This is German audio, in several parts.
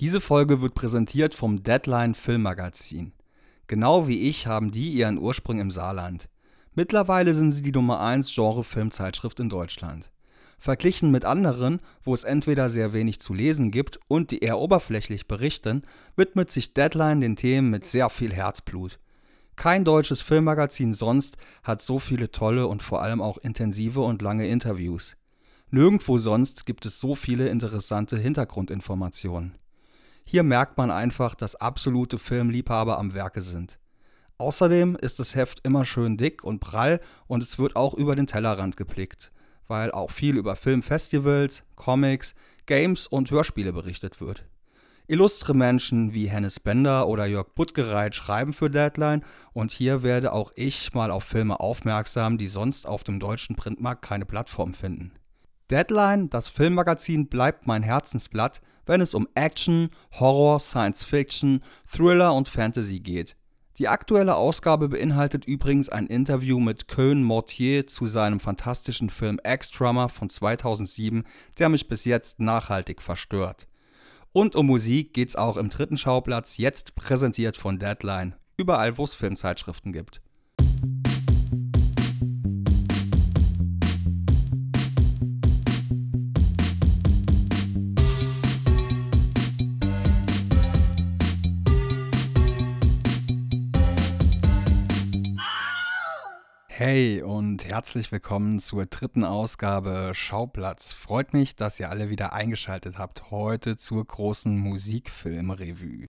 Diese Folge wird präsentiert vom Deadline Filmmagazin. Genau wie ich haben die ihren Ursprung im Saarland. Mittlerweile sind sie die Nummer 1 Genre-Filmzeitschrift in Deutschland. Verglichen mit anderen, wo es entweder sehr wenig zu lesen gibt und die eher oberflächlich berichten, widmet sich Deadline den Themen mit sehr viel Herzblut. Kein deutsches Filmmagazin sonst hat so viele tolle und vor allem auch intensive und lange Interviews. Nirgendwo sonst gibt es so viele interessante Hintergrundinformationen. Hier merkt man einfach, dass absolute Filmliebhaber am Werke sind. Außerdem ist das Heft immer schön dick und prall und es wird auch über den Tellerrand geblickt, weil auch viel über Filmfestivals, Comics, Games und Hörspiele berichtet wird. Illustre Menschen wie Hennes Bender oder Jörg Buttgereit schreiben für Deadline und hier werde auch ich mal auf Filme aufmerksam, die sonst auf dem deutschen Printmarkt keine Plattform finden. Deadline, das Filmmagazin, bleibt mein Herzensblatt, wenn es um Action, Horror, Science Fiction, Thriller und Fantasy geht. Die aktuelle Ausgabe beinhaltet übrigens ein Interview mit Cohn Mortier zu seinem fantastischen Film X-Drummer von 2007, der mich bis jetzt nachhaltig verstört. Und um Musik geht's auch im dritten Schauplatz, jetzt präsentiert von Deadline, überall wo es Filmzeitschriften gibt. Hey und herzlich willkommen zur dritten Ausgabe Schauplatz. Freut mich, dass ihr alle wieder eingeschaltet habt heute zur großen Musikfilmrevue.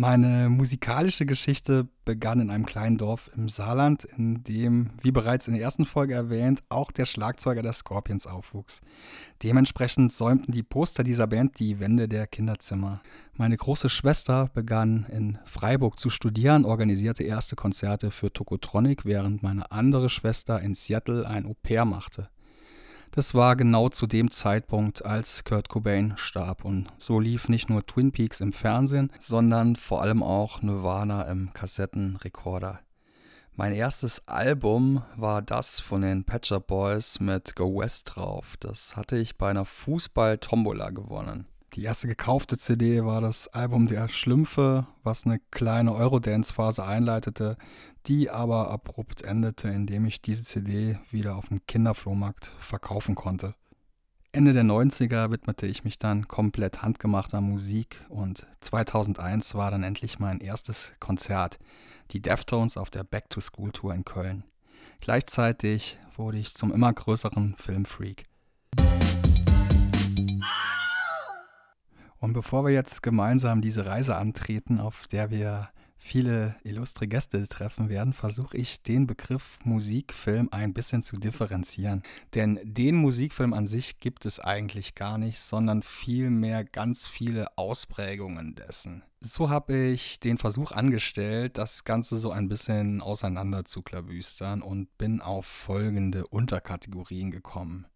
Meine musikalische Geschichte begann in einem kleinen Dorf im Saarland, in dem, wie bereits in der ersten Folge erwähnt, auch der Schlagzeuger der Scorpions aufwuchs. Dementsprechend säumten die Poster dieser Band die Wände der Kinderzimmer. Meine große Schwester begann in Freiburg zu studieren, organisierte erste Konzerte für Tokotronic, während meine andere Schwester in Seattle ein Au-pair machte. Das war genau zu dem Zeitpunkt, als Kurt Cobain starb. Und so lief nicht nur Twin Peaks im Fernsehen, sondern vor allem auch Nirvana im Kassettenrekorder. Mein erstes Album war das von den Patcher Boys mit Go West drauf. Das hatte ich bei einer Fußball-Tombola gewonnen. Die erste gekaufte CD war das Album der Schlümpfe, was eine kleine Eurodance-Phase einleitete, die aber abrupt endete, indem ich diese CD wieder auf dem Kinderflohmarkt verkaufen konnte. Ende der 90er widmete ich mich dann komplett handgemachter Musik und 2001 war dann endlich mein erstes Konzert, die Deftones auf der Back to School Tour in Köln. Gleichzeitig wurde ich zum immer größeren Filmfreak. Und bevor wir jetzt gemeinsam diese Reise antreten, auf der wir viele illustre Gäste treffen werden, versuche ich den Begriff Musikfilm ein bisschen zu differenzieren. Denn den Musikfilm an sich gibt es eigentlich gar nicht, sondern vielmehr ganz viele Ausprägungen dessen. So habe ich den Versuch angestellt, das Ganze so ein bisschen auseinander zu klabüstern und bin auf folgende Unterkategorien gekommen.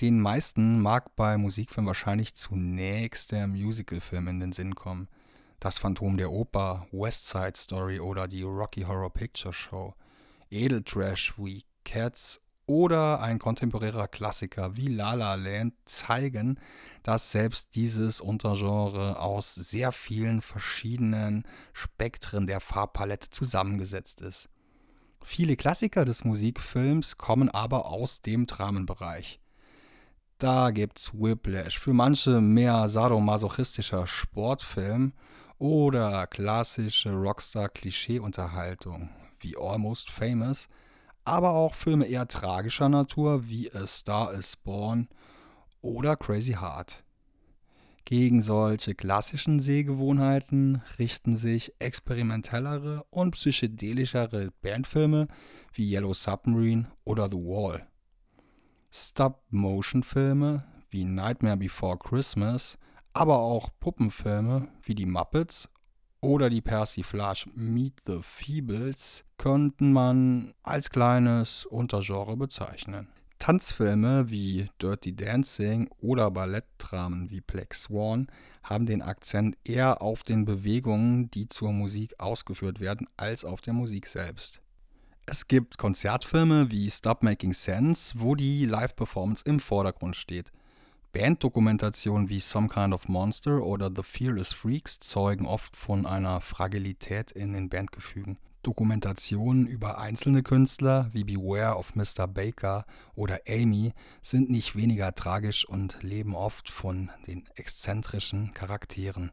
Den meisten mag bei Musikfilmen wahrscheinlich zunächst der Musicalfilm in den Sinn kommen. Das Phantom der Oper, West Side Story oder die Rocky Horror Picture Show, Edeltrash wie Cats oder ein kontemporärer Klassiker wie La La Land zeigen, dass selbst dieses Untergenre aus sehr vielen verschiedenen Spektren der Farbpalette zusammengesetzt ist. Viele Klassiker des Musikfilms kommen aber aus dem Dramenbereich. Da gibt's Whiplash, für manche mehr sadomasochistischer Sportfilm oder klassische Rockstar-Klischee-Unterhaltung wie Almost Famous, aber auch Filme eher tragischer Natur wie A Star is Born oder Crazy Heart. Gegen solche klassischen Sehgewohnheiten richten sich experimentellere und psychedelischere Bandfilme wie Yellow Submarine oder The Wall. Stop-Motion-Filme wie Nightmare Before Christmas, aber auch Puppenfilme wie die Muppets oder die Persiflage Meet the Feebles könnten man als kleines Untergenre bezeichnen. Tanzfilme wie Dirty Dancing oder Ballettdramen wie Black Swan haben den Akzent eher auf den Bewegungen, die zur Musik ausgeführt werden, als auf der Musik selbst. Es gibt Konzertfilme wie Stop Making Sense, wo die Live-Performance im Vordergrund steht. Banddokumentationen wie Some Kind of Monster oder The Fearless Freaks zeugen oft von einer Fragilität in den Bandgefügen. Dokumentationen über einzelne Künstler wie Beware of Mr. Baker oder Amy sind nicht weniger tragisch und leben oft von den exzentrischen Charakteren.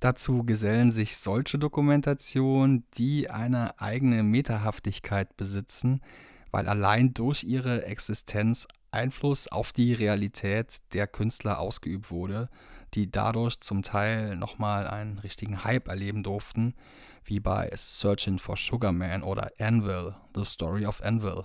Dazu gesellen sich solche Dokumentationen, die eine eigene Metahaftigkeit besitzen, weil allein durch ihre Existenz Einfluss auf die Realität der Künstler ausgeübt wurde, die dadurch zum Teil nochmal einen richtigen Hype erleben durften, wie bei Searching for Sugar Man oder Anvil, The Story of Anvil.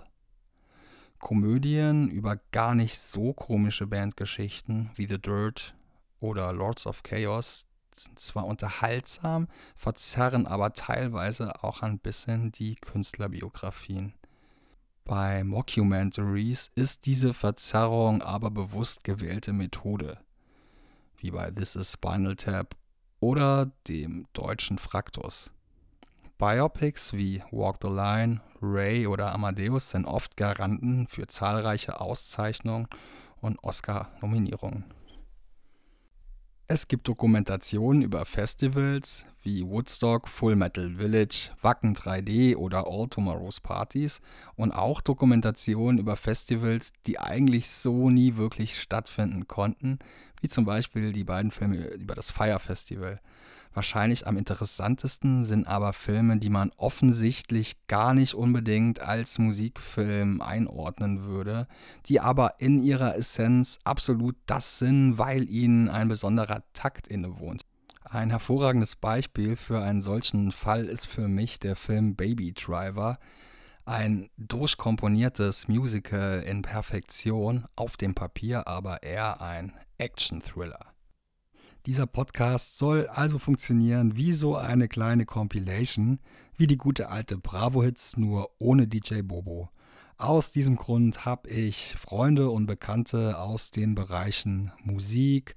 Komödien über gar nicht so komische Bandgeschichten wie The Dirt oder Lords of Chaos sind zwar unterhaltsam, verzerren aber teilweise auch ein bisschen die Künstlerbiografien. Bei Mockumentaries ist diese Verzerrung aber bewusst gewählte Methode, wie bei This is Spinal Tap oder dem deutschen Fraktus. Biopics wie Walk the Line, Ray oder Amadeus sind oft Garanten für zahlreiche Auszeichnungen und Oscar-Nominierungen. Es gibt Dokumentationen über Festivals wie Woodstock, Full Metal Village, Wacken 3D oder All Tomorrow's Parties und auch Dokumentationen über Festivals, die eigentlich so nie wirklich stattfinden konnten, wie zum Beispiel die beiden Filme über das Fire Festival. Wahrscheinlich am interessantesten sind aber Filme, die man offensichtlich gar nicht unbedingt als Musikfilm einordnen würde, die aber in ihrer Essenz absolut das sind, weil ihnen ein besonderer Takt innewohnt. Ein hervorragendes Beispiel für einen solchen Fall ist für mich der Film Baby Driver, ein durchkomponiertes Musical in Perfektion, auf dem Papier aber eher ein Action-Thriller. Dieser Podcast soll also funktionieren wie so eine kleine Compilation, wie die gute alte Bravo-Hits, nur ohne DJ Bobo. Aus diesem Grund habe ich Freunde und Bekannte aus den Bereichen Musik,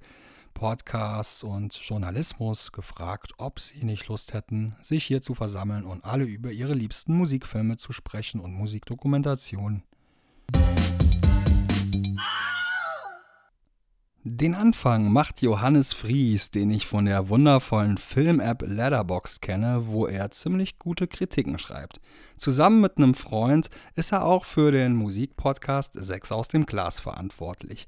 Podcasts und Journalismus gefragt, ob sie nicht Lust hätten, sich hier zu versammeln und alle über ihre liebsten Musikfilme zu sprechen und Musikdokumentationen. Den Anfang macht Johannes Fries, den ich von der wundervollen Film-App Letterboxd kenne, wo er ziemlich gute Kritiken schreibt. Zusammen mit einem Freund ist er auch für den Musikpodcast 6 aus dem Glas verantwortlich.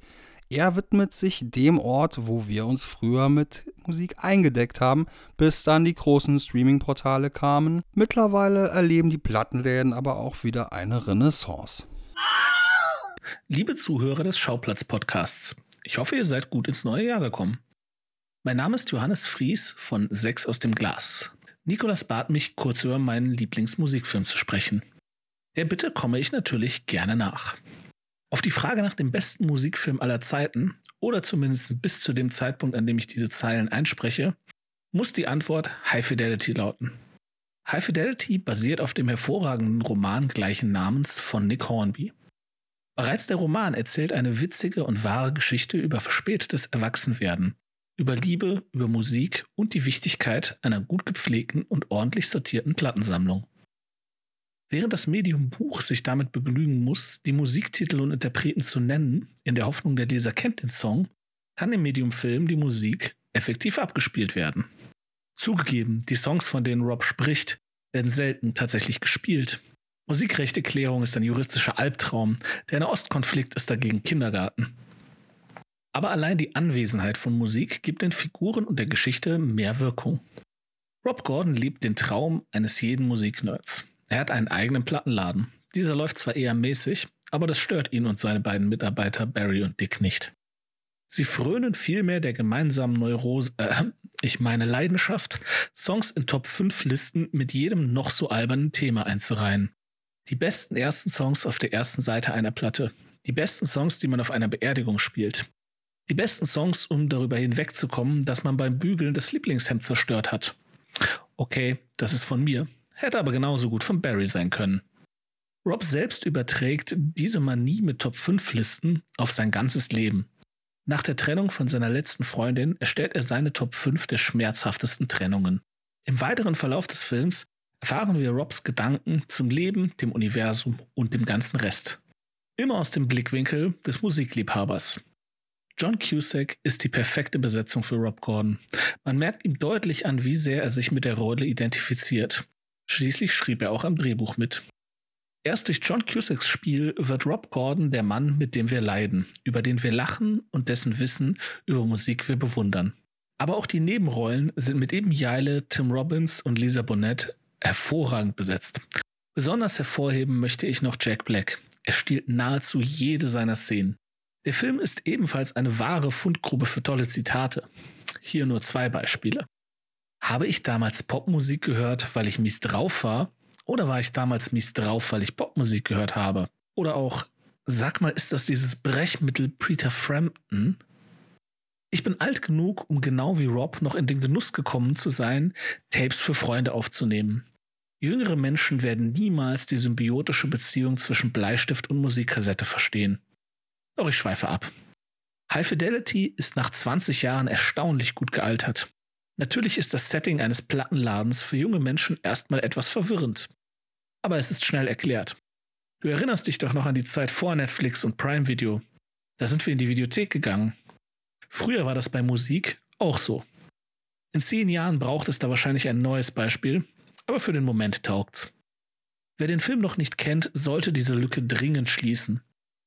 Er widmet sich dem Ort, wo wir uns früher mit Musik eingedeckt haben, bis dann die großen Streaming-Portale kamen. Mittlerweile erleben die Plattenläden aber auch wieder eine Renaissance. Liebe Zuhörer des Schauplatz-Podcasts, ich hoffe, ihr seid gut ins neue Jahr gekommen. Mein Name ist Johannes Fries von Sechs aus dem Glas. Nikolas bat mich, kurz über meinen Lieblingsmusikfilm zu sprechen. Der Bitte komme ich natürlich gerne nach. Auf die Frage nach dem besten Musikfilm aller Zeiten, oder zumindest bis zu dem Zeitpunkt, an dem ich diese Zeilen einspreche, muss die Antwort High Fidelity lauten. High Fidelity basiert auf dem hervorragenden Roman gleichen Namens von Nick Hornby. Bereits der Roman erzählt eine witzige und wahre Geschichte über verspätetes Erwachsenwerden, über Liebe, über Musik und die Wichtigkeit einer gut gepflegten und ordentlich sortierten Plattensammlung. Während das Medium Buch sich damit begnügen muss, die Musiktitel und Interpreten zu nennen, in der Hoffnung, der Leser kennt den Song, kann im Medium Film die Musik effektiv abgespielt werden. Zugegeben, die Songs, von denen Rob spricht, werden selten tatsächlich gespielt. Musikrechteklärung ist ein juristischer Albtraum, der Nahostkonflikt ist dagegen Kindergarten. Aber allein die Anwesenheit von Musik gibt den Figuren und der Geschichte mehr Wirkung. Rob Gordon liebt den Traum eines jeden Musiknerds. Er hat einen eigenen Plattenladen. Dieser läuft zwar eher mäßig, aber das stört ihn und seine beiden Mitarbeiter Barry und Dick nicht. Sie frönen vielmehr der gemeinsamen Neurose, äh, ich meine Leidenschaft, Songs in Top 5 Listen mit jedem noch so albernen Thema einzureihen. Die besten ersten Songs auf der ersten Seite einer Platte. Die besten Songs, die man auf einer Beerdigung spielt. Die besten Songs, um darüber hinwegzukommen, dass man beim Bügeln das Lieblingshemd zerstört hat. Okay, das ist von mir, hätte aber genauso gut von Barry sein können. Rob selbst überträgt diese Manie mit Top 5 Listen auf sein ganzes Leben. Nach der Trennung von seiner letzten Freundin erstellt er seine Top 5 der schmerzhaftesten Trennungen. Im weiteren Verlauf des Films erfahren wir Robs Gedanken zum Leben, dem Universum und dem ganzen Rest. Immer aus dem Blickwinkel des Musikliebhabers. John Cusack ist die perfekte Besetzung für Rob Gordon. Man merkt ihm deutlich an, wie sehr er sich mit der Rolle identifiziert. Schließlich schrieb er auch am Drehbuch mit. Erst durch John Cusacks Spiel wird Rob Gordon der Mann, mit dem wir leiden, über den wir lachen und dessen Wissen über Musik wir bewundern. Aber auch die Nebenrollen sind mit eben Jaile, Tim Robbins und Lisa Bonet hervorragend besetzt. Besonders hervorheben möchte ich noch Jack Black. Er stiehlt nahezu jede seiner Szenen. Der Film ist ebenfalls eine wahre Fundgrube für tolle Zitate. Hier nur zwei Beispiele. Habe ich damals Popmusik gehört, weil ich mies drauf war? Oder war ich damals mies drauf, weil ich Popmusik gehört habe? Oder auch, sag mal, ist das dieses Brechmittel Peter Frampton? Ich bin alt genug, um genau wie Rob noch in den Genuss gekommen zu sein, Tapes für Freunde aufzunehmen. Jüngere Menschen werden niemals die symbiotische Beziehung zwischen Bleistift und Musikkassette verstehen. Doch ich schweife ab. High Fidelity ist nach 20 Jahren erstaunlich gut gealtert. Natürlich ist das Setting eines Plattenladens für junge Menschen erstmal etwas verwirrend. Aber es ist schnell erklärt. Du erinnerst dich doch noch an die Zeit vor Netflix und Prime Video. Da sind wir in die Videothek gegangen. Früher war das bei Musik auch so. In zehn Jahren braucht es da wahrscheinlich ein neues Beispiel, aber für den Moment taugt's. Wer den Film noch nicht kennt, sollte diese Lücke dringend schließen.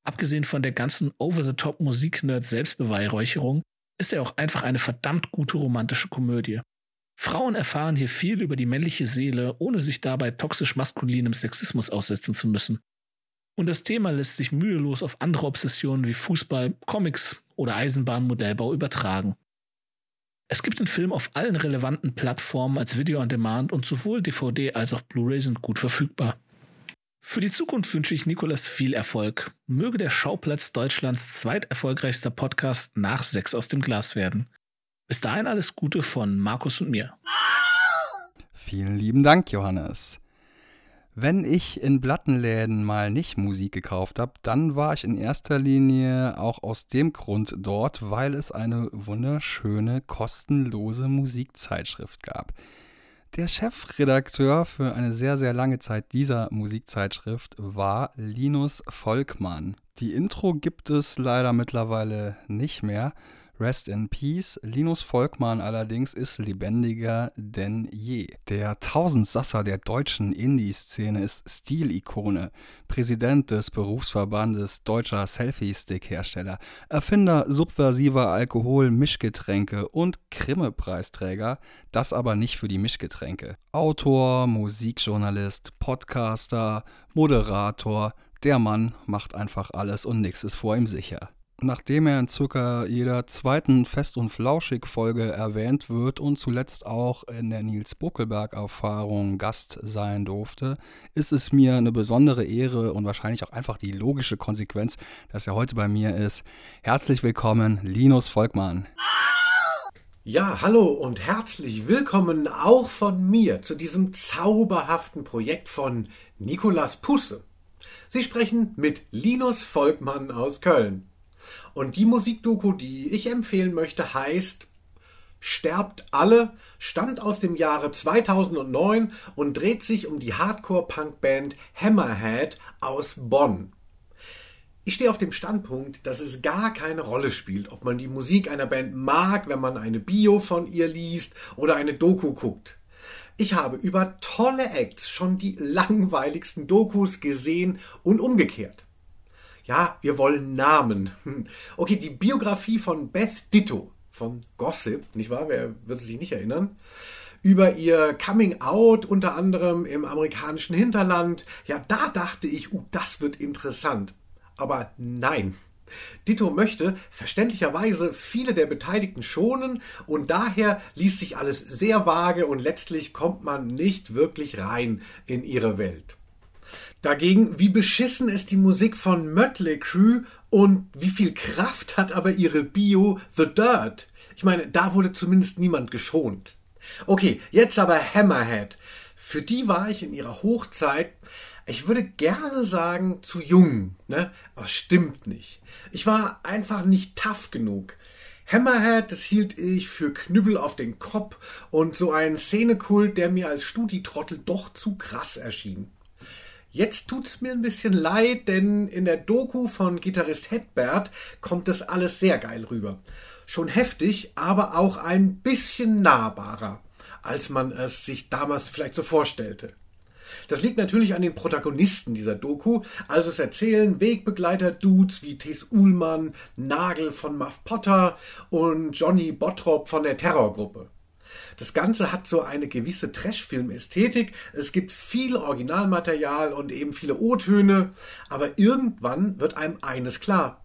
Abgesehen von der ganzen Over-the-Top-Musik-Nerd-Selbstbeweihräucherung ist er auch einfach eine verdammt gute romantische Komödie. Frauen erfahren hier viel über die männliche Seele, ohne sich dabei toxisch maskulinem Sexismus aussetzen zu müssen. Und das Thema lässt sich mühelos auf andere Obsessionen wie Fußball, Comics oder Eisenbahnmodellbau übertragen. Es gibt den Film auf allen relevanten Plattformen als Video on Demand und sowohl DVD als auch Blu-ray sind gut verfügbar. Für die Zukunft wünsche ich Nikolas viel Erfolg. Möge der Schauplatz Deutschlands zweiterfolgreichster Podcast nach Sechs aus dem Glas werden. Bis dahin alles Gute von Markus und mir. Vielen lieben Dank, Johannes. Wenn ich in Plattenläden mal nicht Musik gekauft habe, dann war ich in erster Linie auch aus dem Grund dort, weil es eine wunderschöne, kostenlose Musikzeitschrift gab. Der Chefredakteur für eine sehr, sehr lange Zeit dieser Musikzeitschrift war Linus Volkmann. Die Intro gibt es leider mittlerweile nicht mehr. Rest in Peace. Linus Volkmann allerdings ist lebendiger denn je. Der Tausendsasser der deutschen Indie-Szene ist Stilikone, Präsident des Berufsverbandes deutscher Selfie-Stick-Hersteller, Erfinder subversiver Alkohol-Mischgetränke und Grimme-Preisträger, das aber nicht für die Mischgetränke. Autor, Musikjournalist, Podcaster, Moderator, der Mann macht einfach alles und nichts ist vor ihm sicher. Nachdem er in circa jeder zweiten Fest- und Flauschig-Folge erwähnt wird und zuletzt auch in der Nils Buckelberg-Erfahrung Gast sein durfte, ist es mir eine besondere Ehre und wahrscheinlich auch einfach die logische Konsequenz, dass er heute bei mir ist. Herzlich willkommen, Linus Volkmann. Ja, hallo und herzlich willkommen auch von mir zu diesem zauberhaften Projekt von Nikolas Pusse. Sie sprechen mit Linus Volkmann aus Köln. Und die Musikdoku, die ich empfehlen möchte, heißt Sterbt alle, stammt aus dem Jahre 2009 und dreht sich um die Hardcore-Punk-Band Hammerhead aus Bonn. Ich stehe auf dem Standpunkt, dass es gar keine Rolle spielt, ob man die Musik einer Band mag, wenn man eine Bio von ihr liest oder eine Doku guckt. Ich habe über tolle Acts schon die langweiligsten Dokus gesehen und umgekehrt. Ja, wir wollen Namen. Okay, die Biografie von Beth Ditto von Gossip, nicht wahr? Wer wird sich nicht erinnern? Über ihr Coming Out unter anderem im amerikanischen Hinterland. Ja, da dachte ich, uh, das wird interessant. Aber nein. Ditto möchte verständlicherweise viele der Beteiligten schonen und daher liest sich alles sehr vage und letztlich kommt man nicht wirklich rein in ihre Welt. Dagegen, wie beschissen ist die Musik von Mötley Crew und wie viel Kraft hat aber ihre Bio The Dirt? Ich meine, da wurde zumindest niemand geschont. Okay, jetzt aber Hammerhead. Für die war ich in ihrer Hochzeit, ich würde gerne sagen, zu jung, ne? Aber stimmt nicht. Ich war einfach nicht tough genug. Hammerhead, das hielt ich für Knüppel auf den Kopf und so ein Szenekult, der mir als Studitrottel doch zu krass erschien. Jetzt tut's mir ein bisschen leid, denn in der Doku von Gitarrist Hedbert kommt das alles sehr geil rüber. Schon heftig, aber auch ein bisschen nahbarer, als man es sich damals vielleicht so vorstellte. Das liegt natürlich an den Protagonisten dieser Doku, also es erzählen Wegbegleiter-Dudes wie Tess Uhlmann, Nagel von Muff Potter und Johnny Bottrop von der Terrorgruppe. Das Ganze hat so eine gewisse Trashfilm-Ästhetik. Es gibt viel Originalmaterial und eben viele O-Töne. Aber irgendwann wird einem eines klar.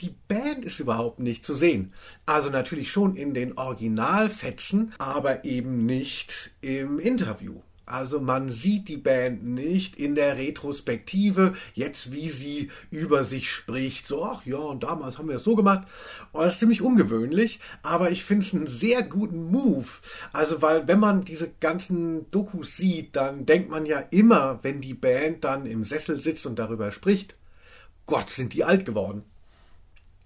Die Band ist überhaupt nicht zu sehen. Also natürlich schon in den Originalfetzen, aber eben nicht im Interview. Also man sieht die Band nicht in der Retrospektive, jetzt wie sie über sich spricht. So, ach ja, und damals haben wir es so gemacht. Und das ist ziemlich ungewöhnlich, aber ich finde es einen sehr guten Move. Also, weil wenn man diese ganzen Dokus sieht, dann denkt man ja immer, wenn die Band dann im Sessel sitzt und darüber spricht, Gott, sind die alt geworden.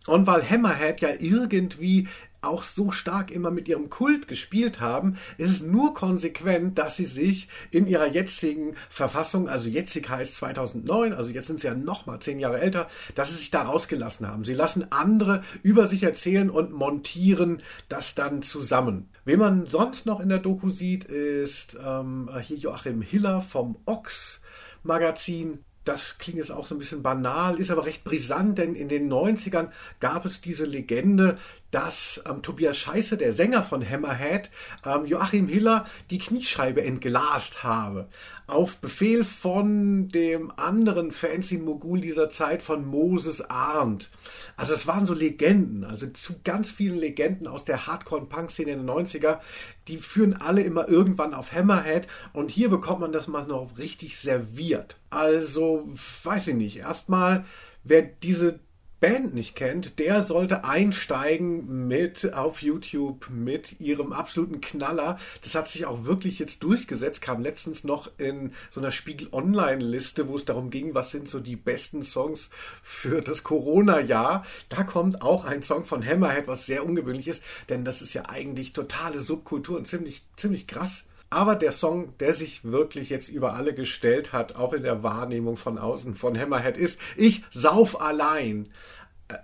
Und weil Hammerhead ja irgendwie auch so stark immer mit ihrem Kult gespielt haben, ist es nur konsequent, dass sie sich in ihrer jetzigen Verfassung, also jetzig heißt 2009, also jetzt sind sie ja noch mal zehn Jahre älter, dass sie sich da rausgelassen haben. Sie lassen andere über sich erzählen und montieren das dann zusammen. Wen man sonst noch in der Doku sieht, ist ähm, hier Joachim Hiller vom Ox Magazin das klingt jetzt auch so ein bisschen banal, ist aber recht brisant, denn in den 90ern gab es diese Legende, dass ähm, Tobias Scheiße, der Sänger von Hammerhead, ähm, Joachim Hiller die Kniescheibe entglast habe. Auf Befehl von dem anderen Fancy-Mogul dieser Zeit, von Moses Arndt. Also es waren so Legenden, also zu ganz vielen Legenden aus der Hardcore-Punk-Szene den 90er, die führen alle immer irgendwann auf Hammerhead und hier bekommt man das mal noch richtig serviert. Also, weiß ich nicht, erstmal, wer diese Band nicht kennt, der sollte einsteigen mit auf YouTube mit ihrem absoluten Knaller. Das hat sich auch wirklich jetzt durchgesetzt, kam letztens noch in so einer Spiegel Online Liste, wo es darum ging, was sind so die besten Songs für das Corona Jahr. Da kommt auch ein Song von Hammerhead, was sehr ungewöhnlich ist, denn das ist ja eigentlich totale Subkultur und ziemlich ziemlich krass. Aber der Song, der sich wirklich jetzt über alle gestellt hat, auch in der Wahrnehmung von außen von Hammerhead, ist Ich sauf allein.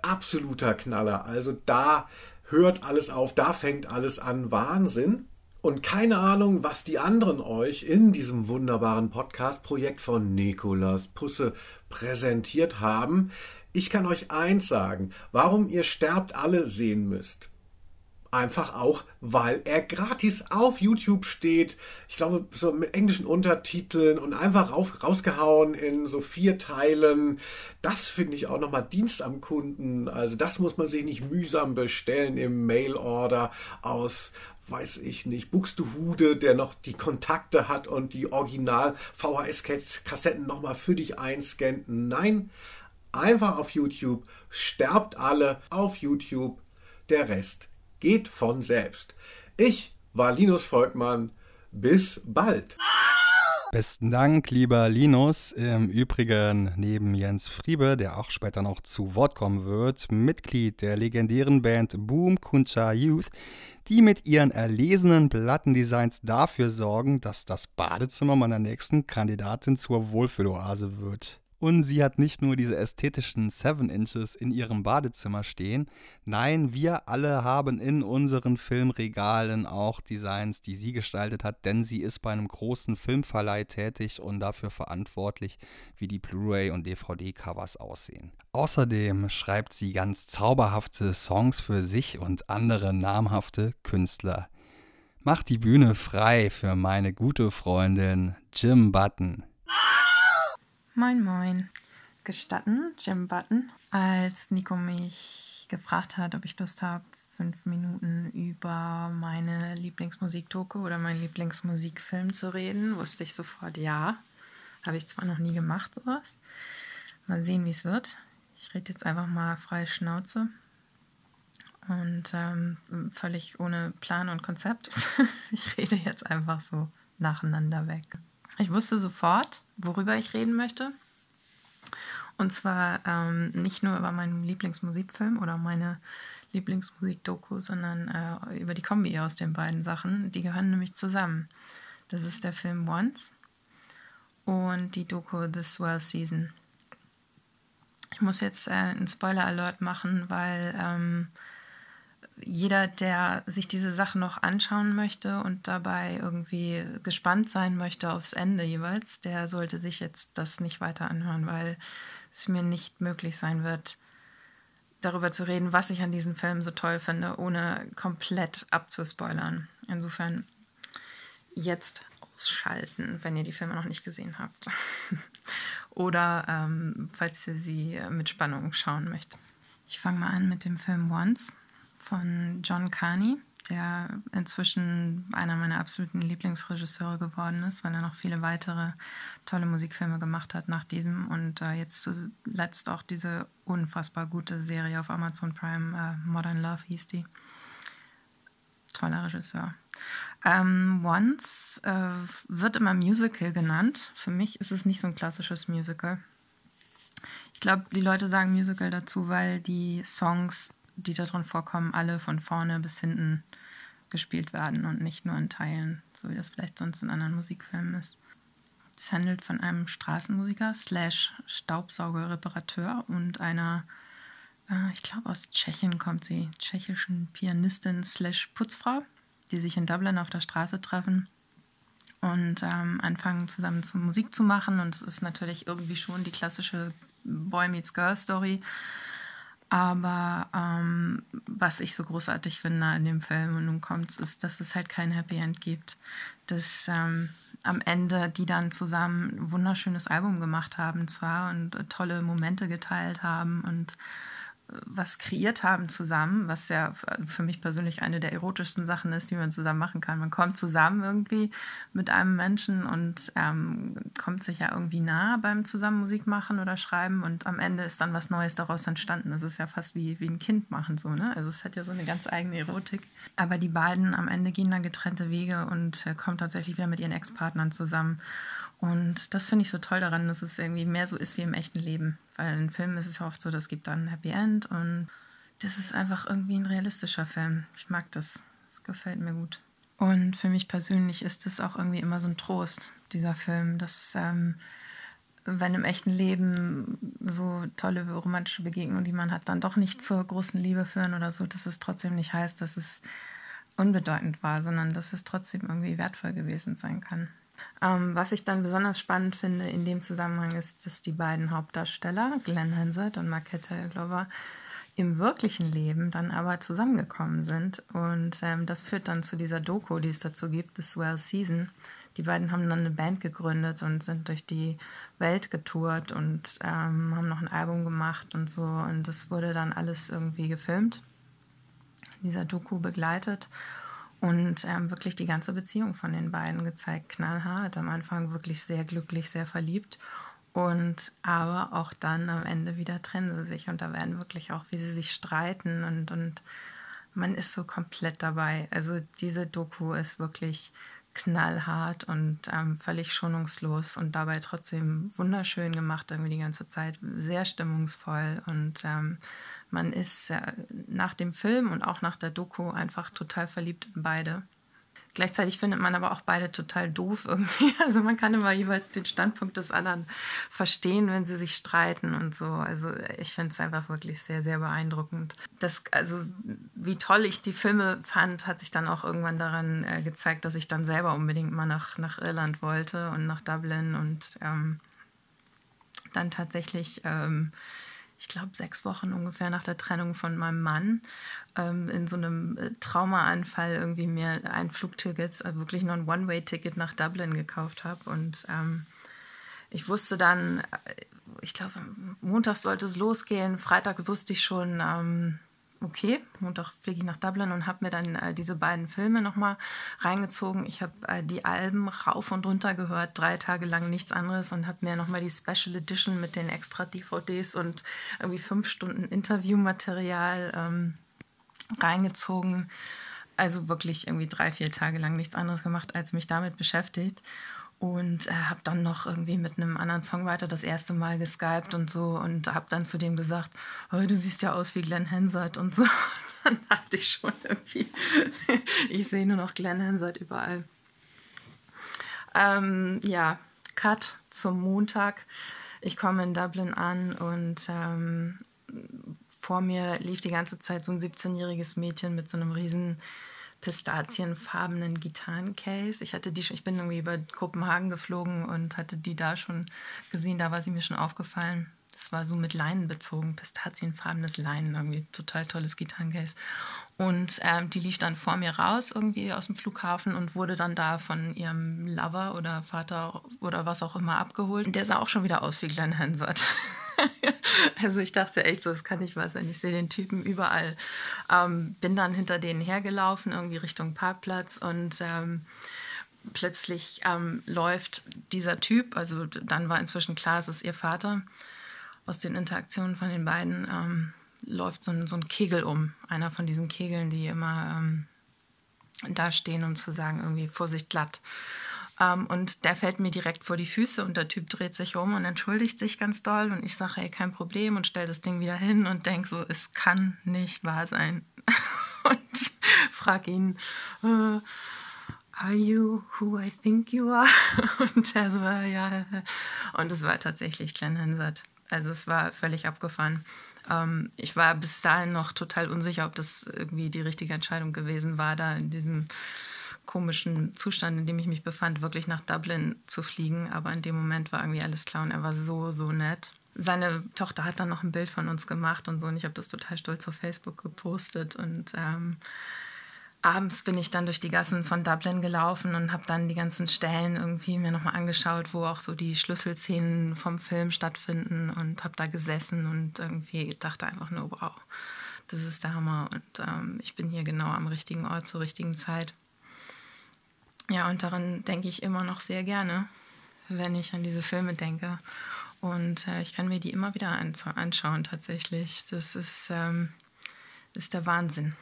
Absoluter Knaller. Also da hört alles auf, da fängt alles an. Wahnsinn. Und keine Ahnung, was die anderen euch in diesem wunderbaren Podcast-Projekt von Nikolas Pusse präsentiert haben. Ich kann euch eins sagen, warum ihr sterbt alle sehen müsst einfach auch, weil er gratis auf YouTube steht. Ich glaube, so mit englischen Untertiteln und einfach rauf, rausgehauen in so vier Teilen. Das finde ich auch nochmal Dienst am Kunden. Also das muss man sich nicht mühsam bestellen im Mailorder aus weiß ich nicht, Buxtehude, der noch die Kontakte hat und die Original VHS-Kassetten nochmal für dich einscannt. Nein, einfach auf YouTube, sterbt alle auf YouTube, der Rest geht von selbst. Ich war Linus Volkmann. Bis bald. Besten Dank, lieber Linus. Im Übrigen neben Jens Friebe, der auch später noch zu Wort kommen wird, Mitglied der legendären Band Boom Kuncha Youth, die mit ihren erlesenen Plattendesigns dafür sorgen, dass das Badezimmer meiner nächsten Kandidatin zur Wohlfühloase wird. Und sie hat nicht nur diese ästhetischen Seven Inches in ihrem Badezimmer stehen. Nein, wir alle haben in unseren Filmregalen auch Designs, die sie gestaltet hat, denn sie ist bei einem großen Filmverleih tätig und dafür verantwortlich, wie die Blu-ray und DVD-Covers aussehen. Außerdem schreibt sie ganz zauberhafte Songs für sich und andere namhafte Künstler. Macht die Bühne frei für meine gute Freundin Jim Button. Moin, moin. Gestatten, Jim Button, als Nico mich gefragt hat, ob ich Lust habe, fünf Minuten über meine Lieblingsmusikdoku oder meinen Lieblingsmusikfilm zu reden, wusste ich sofort ja. Habe ich zwar noch nie gemacht, sowas. Mal sehen, wie es wird. Ich rede jetzt einfach mal freie Schnauze und ähm, völlig ohne Plan und Konzept. ich rede jetzt einfach so nacheinander weg. Ich wusste sofort, worüber ich reden möchte. Und zwar ähm, nicht nur über meinen Lieblingsmusikfilm oder meine Lieblingsmusikdoku, sondern äh, über die Kombi aus den beiden Sachen. Die gehören nämlich zusammen. Das ist der Film Once. und die Doku The Swell Season. Ich muss jetzt äh, einen Spoiler-Alert machen, weil ähm, jeder, der sich diese Sachen noch anschauen möchte und dabei irgendwie gespannt sein möchte aufs Ende jeweils, der sollte sich jetzt das nicht weiter anhören, weil es mir nicht möglich sein wird, darüber zu reden, was ich an diesem Film so toll finde, ohne komplett abzuspoilern. Insofern jetzt ausschalten, wenn ihr die Filme noch nicht gesehen habt. Oder ähm, falls ihr sie mit Spannung schauen möchtet. Ich fange mal an mit dem Film Once von John Carney, der inzwischen einer meiner absoluten Lieblingsregisseure geworden ist, weil er noch viele weitere tolle Musikfilme gemacht hat nach diesem und äh, jetzt zuletzt auch diese unfassbar gute Serie auf Amazon Prime, äh, Modern Love hieß die. Toller Regisseur. Ähm, Once äh, wird immer Musical genannt. Für mich ist es nicht so ein klassisches Musical. Ich glaube, die Leute sagen Musical dazu, weil die Songs die darin vorkommen, alle von vorne bis hinten gespielt werden und nicht nur in Teilen, so wie das vielleicht sonst in anderen Musikfilmen ist. Es handelt von einem Straßenmusiker slash Staubsaugerreparateur und einer, äh, ich glaube aus Tschechien kommt sie, tschechischen Pianistin slash Putzfrau, die sich in Dublin auf der Straße treffen und ähm, anfangen zusammen zu Musik zu machen. Und es ist natürlich irgendwie schon die klassische Boy Meets Girl Story aber ähm, was ich so großartig finde an dem Film, und nun kommt es, ist, dass es halt kein Happy End gibt. Dass ähm, am Ende die dann zusammen ein wunderschönes Album gemacht haben, zwar und äh, tolle Momente geteilt haben und was kreiert haben zusammen, was ja für mich persönlich eine der erotischsten Sachen ist, die man zusammen machen kann. Man kommt zusammen irgendwie mit einem Menschen und ähm, kommt sich ja irgendwie nah beim zusammen Musik machen oder schreiben und am Ende ist dann was Neues daraus entstanden. Das ist ja fast wie, wie ein Kind machen so, ne? Also es hat ja so eine ganz eigene Erotik. Aber die beiden am Ende gehen dann getrennte Wege und äh, kommen tatsächlich wieder mit ihren Ex-Partnern zusammen. Und das finde ich so toll daran, dass es irgendwie mehr so ist wie im echten Leben. Weil in Filmen ist es ja oft so, es gibt dann ein Happy End und das ist einfach irgendwie ein realistischer Film. Ich mag das. Das gefällt mir gut. Und für mich persönlich ist es auch irgendwie immer so ein Trost, dieser Film, dass ähm, wenn im echten Leben so tolle romantische Begegnungen, die man hat, dann doch nicht zur großen Liebe führen oder so, dass es trotzdem nicht heißt, dass es unbedeutend war, sondern dass es trotzdem irgendwie wertvoll gewesen sein kann. Ähm, was ich dann besonders spannend finde in dem Zusammenhang ist, dass die beiden Hauptdarsteller, Glenn Hansard und Marketa Glover, im wirklichen Leben dann aber zusammengekommen sind. Und ähm, das führt dann zu dieser Doku, die es dazu gibt, The Swell Season. Die beiden haben dann eine Band gegründet und sind durch die Welt getourt und ähm, haben noch ein Album gemacht und so. Und das wurde dann alles irgendwie gefilmt, dieser Doku begleitet und ähm, wirklich die ganze Beziehung von den beiden gezeigt. Knallhart, am Anfang wirklich sehr glücklich, sehr verliebt. Und aber auch dann am Ende wieder trennen sie sich und da werden wirklich auch, wie sie sich streiten und, und man ist so komplett dabei. Also diese Doku ist wirklich knallhart und ähm, völlig schonungslos und dabei trotzdem wunderschön gemacht, irgendwie die ganze Zeit, sehr stimmungsvoll und ähm, man ist äh, nach dem Film und auch nach der Doku einfach total verliebt in beide. Gleichzeitig findet man aber auch beide total doof irgendwie. Also man kann immer jeweils den Standpunkt des anderen verstehen, wenn sie sich streiten und so. Also ich finde es einfach wirklich sehr, sehr beeindruckend. Das, also wie toll ich die Filme fand, hat sich dann auch irgendwann daran äh, gezeigt, dass ich dann selber unbedingt mal nach, nach Irland wollte und nach Dublin und ähm, dann tatsächlich ähm, ich glaube, sechs Wochen ungefähr nach der Trennung von meinem Mann ähm, in so einem äh, Traumaanfall irgendwie mir ein Flugticket, also wirklich nur ein One-Way-Ticket nach Dublin gekauft habe. Und ähm, ich wusste dann, äh, ich glaube, Montag sollte es losgehen, Freitag wusste ich schon, ähm, okay, Montag fliege ich nach Dublin und habe mir dann äh, diese beiden Filme nochmal reingezogen. Ich habe äh, die Alben rauf und runter gehört, drei Tage lang nichts anderes und habe mir nochmal die Special Edition mit den extra DVDs und irgendwie fünf Stunden Interviewmaterial ähm, reingezogen. Also wirklich irgendwie drei, vier Tage lang nichts anderes gemacht, als mich damit beschäftigt und äh, habe dann noch irgendwie mit einem anderen Songwriter das erste Mal geskypt und so und habe dann zu dem gesagt, oh, du siehst ja aus wie Glenn Hansard und so. Und dann dachte ich schon irgendwie, ich sehe nur noch Glenn Hansard überall. Ähm, ja, Cut zum Montag. Ich komme in Dublin an und ähm, vor mir lief die ganze Zeit so ein 17-jähriges Mädchen mit so einem riesen pistazienfarbenen Gitarrencase. Ich hatte die schon, ich bin irgendwie über Kopenhagen geflogen und hatte die da schon gesehen, da war sie mir schon aufgefallen. Das war so mit Leinen bezogen, pistazienfarbenes Leinen, irgendwie total tolles Gitarrencase. Und ähm, die lief dann vor mir raus irgendwie aus dem Flughafen und wurde dann da von ihrem Lover oder Vater oder was auch immer abgeholt. Und der sah auch schon wieder aus wie Glenn Hansard. also ich dachte echt so, das kann nicht wahr sein. Ich sehe den Typen überall. Ähm, bin dann hinter denen hergelaufen, irgendwie Richtung Parkplatz und ähm, plötzlich ähm, läuft dieser Typ, also dann war inzwischen klar, es ist ihr Vater, aus den Interaktionen von den beiden ähm, läuft so ein, so ein, Kegel um. Einer von diesen Kegeln, die immer ähm, da stehen, um zu sagen, irgendwie Vorsicht glatt. Ähm, und der fällt mir direkt vor die Füße und der Typ dreht sich um und entschuldigt sich ganz doll und ich sage, ey, kein Problem und stelle das Ding wieder hin und denke so, es kann nicht wahr sein. und frage ihn, äh, Are you who I think you are? Und er so, ja. Und es war tatsächlich Glenn Hansard. Also es war völlig abgefahren. Ähm, ich war bis dahin noch total unsicher, ob das irgendwie die richtige Entscheidung gewesen war, da in diesem komischen Zustand, in dem ich mich befand, wirklich nach Dublin zu fliegen. Aber in dem Moment war irgendwie alles klar und er war so, so nett. Seine Tochter hat dann noch ein Bild von uns gemacht und so und ich habe das total stolz auf Facebook gepostet und ähm, abends bin ich dann durch die Gassen von Dublin gelaufen und habe dann die ganzen Stellen irgendwie mir nochmal angeschaut, wo auch so die Schlüsselszenen vom Film stattfinden und habe da gesessen und irgendwie dachte einfach nur, wow, das ist der Hammer und ähm, ich bin hier genau am richtigen Ort zur richtigen Zeit. Ja, und daran denke ich immer noch sehr gerne, wenn ich an diese Filme denke. Und äh, ich kann mir die immer wieder anschauen tatsächlich. Das ist, ähm, das ist der Wahnsinn.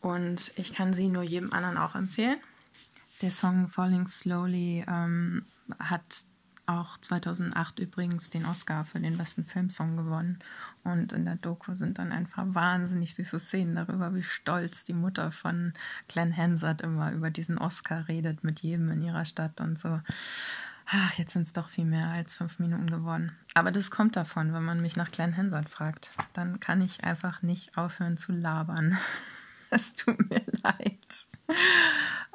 Und ich kann sie nur jedem anderen auch empfehlen. Der Song Falling Slowly ähm, hat auch 2008 übrigens den Oscar für den besten Filmsong gewonnen. Und in der Doku sind dann einfach wahnsinnig süße Szenen darüber, wie stolz die Mutter von Glenn Hansard immer über diesen Oscar redet mit jedem in ihrer Stadt und so. Ach, jetzt sind es doch viel mehr als fünf Minuten geworden. Aber das kommt davon, wenn man mich nach Glenn Hansard fragt. Dann kann ich einfach nicht aufhören zu labern. Es tut mir leid.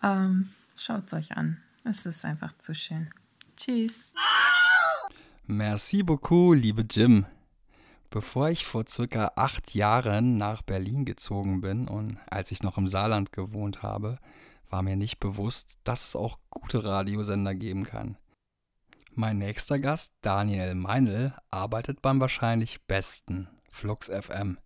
Ähm, Schaut es euch an. Es ist einfach zu schön. Tschüss. Merci beaucoup, liebe Jim. Bevor ich vor circa acht Jahren nach Berlin gezogen bin und als ich noch im Saarland gewohnt habe, war mir nicht bewusst, dass es auch gute Radiosender geben kann. Mein nächster Gast, Daniel Meinl, arbeitet beim wahrscheinlich besten Flux FM.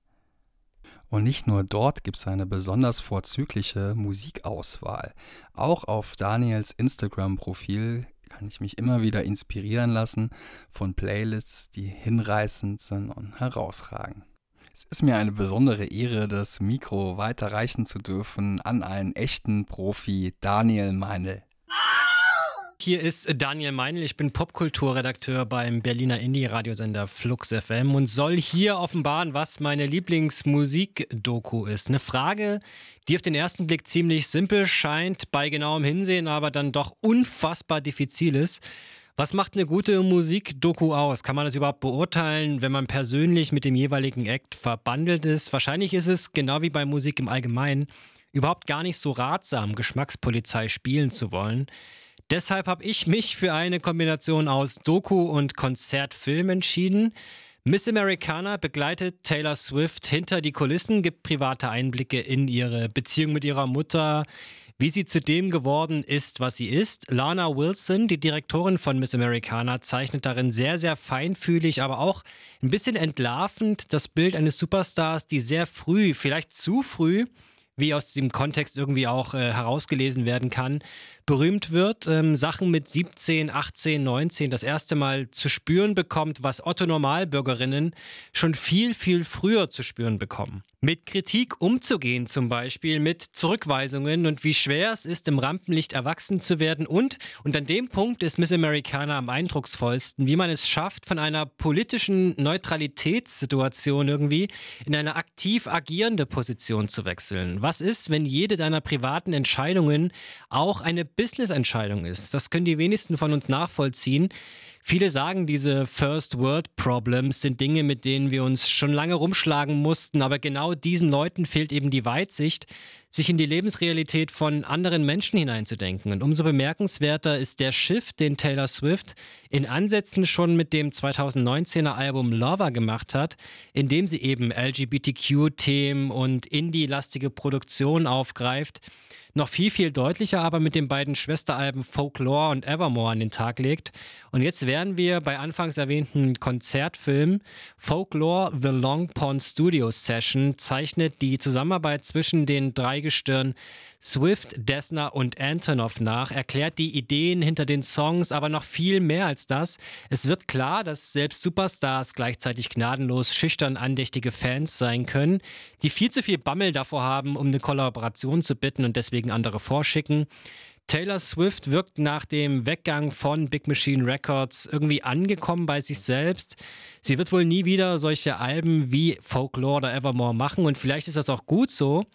Und nicht nur dort gibt es eine besonders vorzügliche Musikauswahl. Auch auf Daniels Instagram-Profil kann ich mich immer wieder inspirieren lassen von Playlists, die hinreißend sind und herausragen. Es ist mir eine besondere Ehre, das Mikro weiterreichen zu dürfen an einen echten Profi, Daniel Meinl. Hier ist Daniel Meinl, ich bin Popkulturredakteur beim Berliner Indie-Radiosender Flux FM und soll hier offenbaren, was meine Lieblingsmusik-Doku ist. Eine Frage, die auf den ersten Blick ziemlich simpel scheint, bei genauem Hinsehen aber dann doch unfassbar diffizil ist. Was macht eine gute Musik-Doku aus? Kann man das überhaupt beurteilen, wenn man persönlich mit dem jeweiligen Act verbandelt ist? Wahrscheinlich ist es, genau wie bei Musik im Allgemeinen, überhaupt gar nicht so ratsam, Geschmackspolizei spielen zu wollen. Deshalb habe ich mich für eine Kombination aus Doku und Konzertfilm entschieden. Miss Americana begleitet Taylor Swift hinter die Kulissen, gibt private Einblicke in ihre Beziehung mit ihrer Mutter, wie sie zu dem geworden ist, was sie ist. Lana Wilson, die Direktorin von Miss Americana, zeichnet darin sehr, sehr feinfühlig, aber auch ein bisschen entlarvend das Bild eines Superstars, die sehr früh, vielleicht zu früh, wie aus dem Kontext irgendwie auch äh, herausgelesen werden kann, berühmt wird, ähm, Sachen mit 17, 18, 19 das erste Mal zu spüren bekommt, was Otto Normalbürgerinnen schon viel, viel früher zu spüren bekommen. Mit Kritik umzugehen, zum Beispiel mit Zurückweisungen und wie schwer es ist, im Rampenlicht erwachsen zu werden. Und, und an dem Punkt ist Miss Americana am eindrucksvollsten, wie man es schafft, von einer politischen Neutralitätssituation irgendwie in eine aktiv agierende Position zu wechseln. Was ist, wenn jede deiner privaten Entscheidungen auch eine Business-Entscheidung ist? Das können die wenigsten von uns nachvollziehen. Viele sagen, diese First World Problems sind Dinge, mit denen wir uns schon lange rumschlagen mussten, aber genau diesen Leuten fehlt eben die Weitsicht, sich in die Lebensrealität von anderen Menschen hineinzudenken. Und umso bemerkenswerter ist der Shift, den Taylor Swift in Ansätzen schon mit dem 2019er Album Lover gemacht hat, in dem sie eben LGBTQ-Themen und indie-lastige Produktionen aufgreift noch viel, viel deutlicher aber mit den beiden Schwesteralben Folklore und Evermore an den Tag legt. Und jetzt wären wir bei anfangs erwähnten Konzertfilm. Folklore The Long Pond Studio Session zeichnet die Zusammenarbeit zwischen den drei Gestirn Swift, Dessner und Antonov nach, erklärt die Ideen hinter den Songs, aber noch viel mehr als das. Es wird klar, dass selbst Superstars gleichzeitig gnadenlos schüchtern andächtige Fans sein können, die viel zu viel Bammel davor haben, um eine Kollaboration zu bitten und deswegen andere vorschicken. Taylor Swift wirkt nach dem Weggang von Big Machine Records irgendwie angekommen bei sich selbst. Sie wird wohl nie wieder solche Alben wie Folklore oder Evermore machen und vielleicht ist das auch gut so.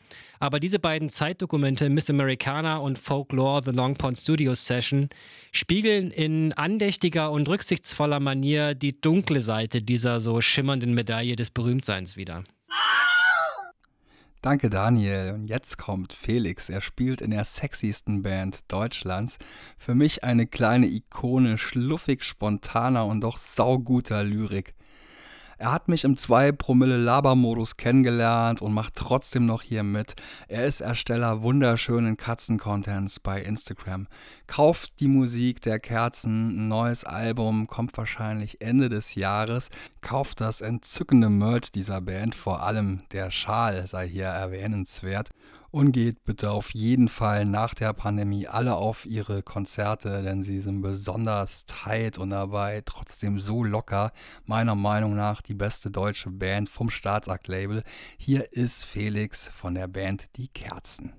Aber diese beiden Zeitdokumente, Miss Americana und Folklore The Long Pond Studio Session, spiegeln in andächtiger und rücksichtsvoller Manier die dunkle Seite dieser so schimmernden Medaille des Berühmtseins wieder. Danke, Daniel. Und jetzt kommt Felix. Er spielt in der sexiesten Band Deutschlands. Für mich eine kleine Ikone, schluffig, spontaner und doch sauguter Lyrik. Er hat mich im 2-Promille-Laber-Modus kennengelernt und macht trotzdem noch hier mit. Er ist Ersteller wunderschönen Katzen-Contents bei Instagram. Kauft die Musik der Kerzen, ein neues Album kommt wahrscheinlich Ende des Jahres. Kauft das entzückende Merch dieser Band, vor allem der Schal sei hier erwähnenswert. Und geht bitte auf jeden Fall nach der Pandemie alle auf ihre Konzerte, denn sie sind besonders tight und dabei trotzdem so locker. Meiner Meinung nach die beste deutsche Band vom Staatsakt-Label. Hier ist Felix von der Band Die Kerzen.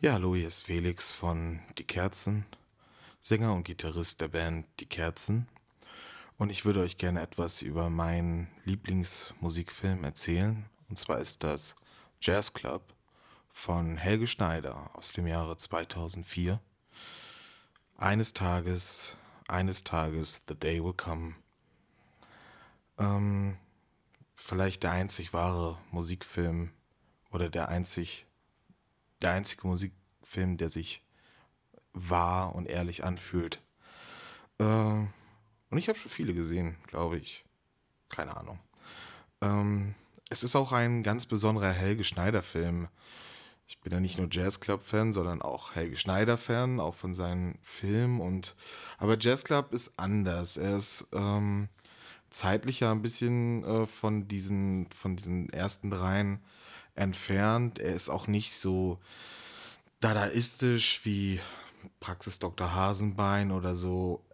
Ja, hallo, hier ist Felix von Die Kerzen, Sänger und Gitarrist der Band Die Kerzen. Und ich würde euch gerne etwas über meinen Lieblingsmusikfilm erzählen. Und zwar ist das Jazz Club von Helge Schneider aus dem Jahre 2004. Eines Tages, eines Tages, the day will come. Ähm, vielleicht der einzig wahre Musikfilm oder der einzig, der einzige Musikfilm, der sich wahr und ehrlich anfühlt. Äh, und ich habe schon viele gesehen, glaube ich. Keine Ahnung. Ähm, es ist auch ein ganz besonderer Helge Schneider-Film. Ich bin ja nicht nur Jazz Club-Fan, sondern auch Helge Schneider-Fan, auch von seinen Filmen. Und aber Jazz Club ist anders. Er ist ähm, zeitlich ja ein bisschen äh, von diesen von diesen ersten dreien entfernt. Er ist auch nicht so dadaistisch wie Praxis Dr. Hasenbein oder so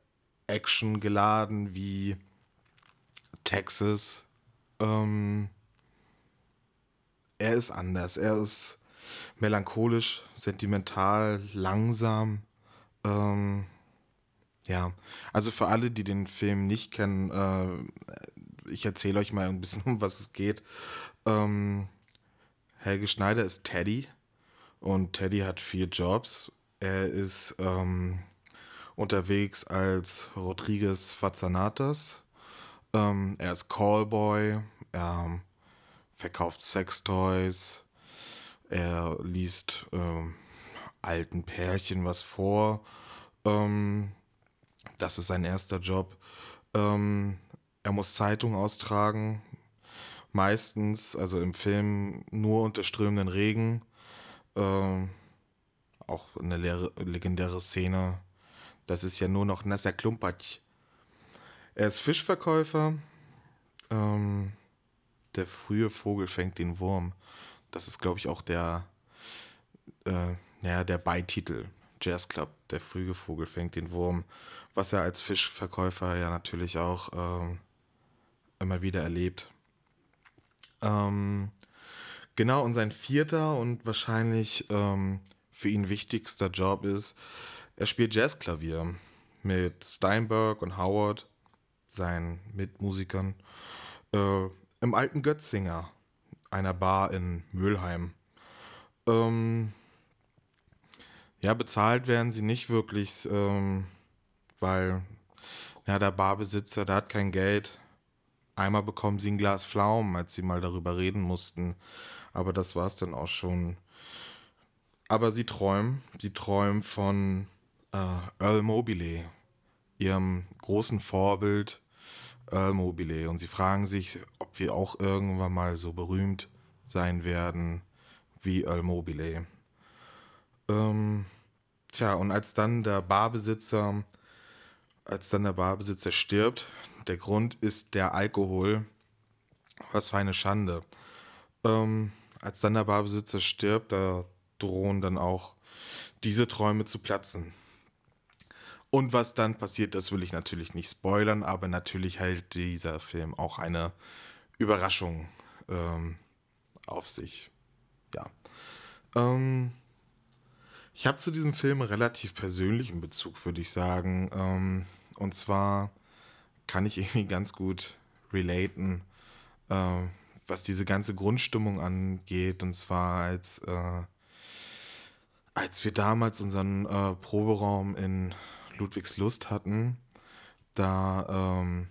Action geladen wie Texas. Ähm, er ist anders. Er ist melancholisch, sentimental, langsam. Ähm, ja, also für alle, die den Film nicht kennen, äh, ich erzähle euch mal ein bisschen, um was es geht. Ähm, Helge Schneider ist Teddy und Teddy hat vier Jobs. Er ist ähm, unterwegs als Rodriguez Fazanatas. Ähm, er ist Callboy. Er verkauft Sextoys, er liest ähm, alten Pärchen was vor. Ähm, das ist sein erster Job. Ähm, er muss Zeitung austragen, meistens, also im Film nur unter strömenden Regen. Ähm, auch eine legendäre Szene. Das ist ja nur noch nasser Klumpatsch. Er ist Fischverkäufer. Ähm, der frühe Vogel fängt den Wurm. Das ist, glaube ich, auch der, äh, naja, der Beititel. Jazz Club, der frühe Vogel fängt den Wurm. Was er als Fischverkäufer ja natürlich auch äh, immer wieder erlebt. Ähm, genau, und sein vierter und wahrscheinlich ähm, für ihn wichtigster Job ist, er spielt Jazzklavier mit Steinberg und Howard, seinen Mitmusikern, äh, im alten Götzinger, einer Bar in Mülheim. Ähm, ja, bezahlt werden sie nicht wirklich, ähm, weil ja, der Barbesitzer, der hat kein Geld. Einmal bekommen sie ein Glas Pflaumen, als sie mal darüber reden mussten. Aber das war es dann auch schon. Aber sie träumen, sie träumen von äh, Earl Mobile, ihrem großen Vorbild Earl Mobile. Und sie fragen sich, ob wir auch irgendwann mal so berühmt sein werden wie Earl Mobile. Ähm, tja, und als dann der Barbesitzer, als dann der Barbesitzer stirbt, der Grund ist der Alkohol. Was für eine Schande. Ähm, als dann der Barbesitzer stirbt, da drohen dann auch diese Träume zu platzen. Und was dann passiert, das will ich natürlich nicht spoilern, aber natürlich hält dieser Film auch eine Überraschung ähm, auf sich. Ja. Ähm, ich habe zu diesem Film relativ persönlichen Bezug, würde ich sagen. Ähm, und zwar kann ich irgendwie ganz gut relaten, äh, was diese ganze Grundstimmung angeht. Und zwar als, äh, als wir damals unseren äh, Proberaum in Ludwigslust hatten, da ähm,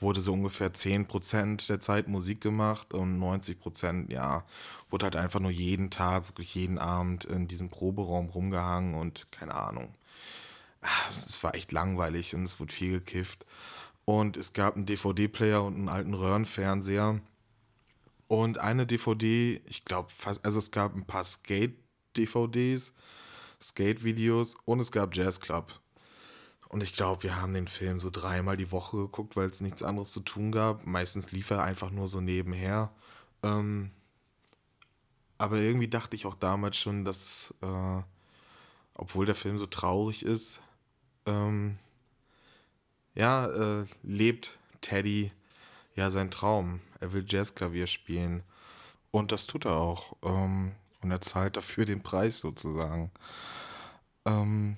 wurde so ungefähr 10% der Zeit Musik gemacht und 90%, ja, wurde halt einfach nur jeden Tag, wirklich jeden Abend in diesem Proberaum rumgehangen und keine Ahnung. Ah, es war echt langweilig und es wurde viel gekifft. Und es gab einen DVD-Player und einen alten Röhrenfernseher. Und eine DVD, ich glaube, also es gab ein paar Skate-DVDs, Skate-Videos und es gab Jazz Club. Und ich glaube, wir haben den Film so dreimal die Woche geguckt, weil es nichts anderes zu tun gab. Meistens lief er einfach nur so nebenher. Ähm, aber irgendwie dachte ich auch damals schon, dass, äh, obwohl der Film so traurig ist, ähm, ja, äh, lebt Teddy ja seinen Traum. Er will Jazzklavier spielen. Und das tut er auch. Ähm, und er zahlt dafür den Preis sozusagen. Ähm,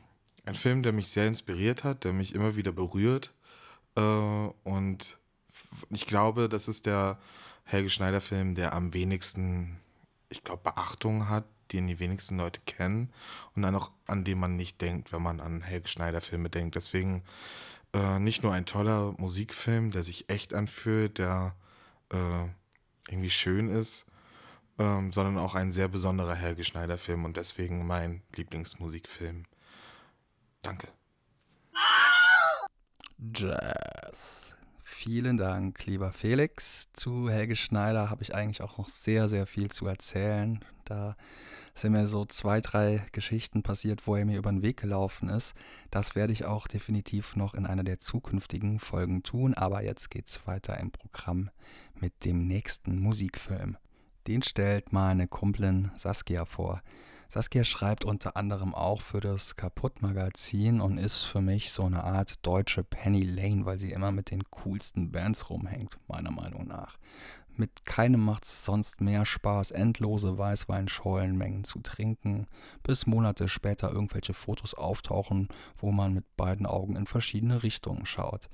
ein Film, der mich sehr inspiriert hat, der mich immer wieder berührt. Äh, und ich glaube, das ist der Helge Schneider-Film, der am wenigsten, ich glaube, Beachtung hat, den die wenigsten Leute kennen und dann auch an den man nicht denkt, wenn man an Helge Schneider-Filme denkt. Deswegen äh, nicht nur ein toller Musikfilm, der sich echt anfühlt, der äh, irgendwie schön ist, ähm, sondern auch ein sehr besonderer Helge Schneider-Film und deswegen mein Lieblingsmusikfilm. Danke. Jazz. Vielen Dank, lieber Felix. Zu Helge Schneider habe ich eigentlich auch noch sehr, sehr viel zu erzählen. Da sind mir so zwei, drei Geschichten passiert, wo er mir über den Weg gelaufen ist. Das werde ich auch definitiv noch in einer der zukünftigen Folgen tun. Aber jetzt geht es weiter im Programm mit dem nächsten Musikfilm. Den stellt meine Kumpelin Saskia vor. Saskia schreibt unter anderem auch für das Kaputt-Magazin und ist für mich so eine Art deutsche Penny Lane, weil sie immer mit den coolsten Bands rumhängt, meiner Meinung nach. Mit keinem macht es sonst mehr Spaß, endlose Weißweinschollenmengen zu trinken, bis Monate später irgendwelche Fotos auftauchen, wo man mit beiden Augen in verschiedene Richtungen schaut.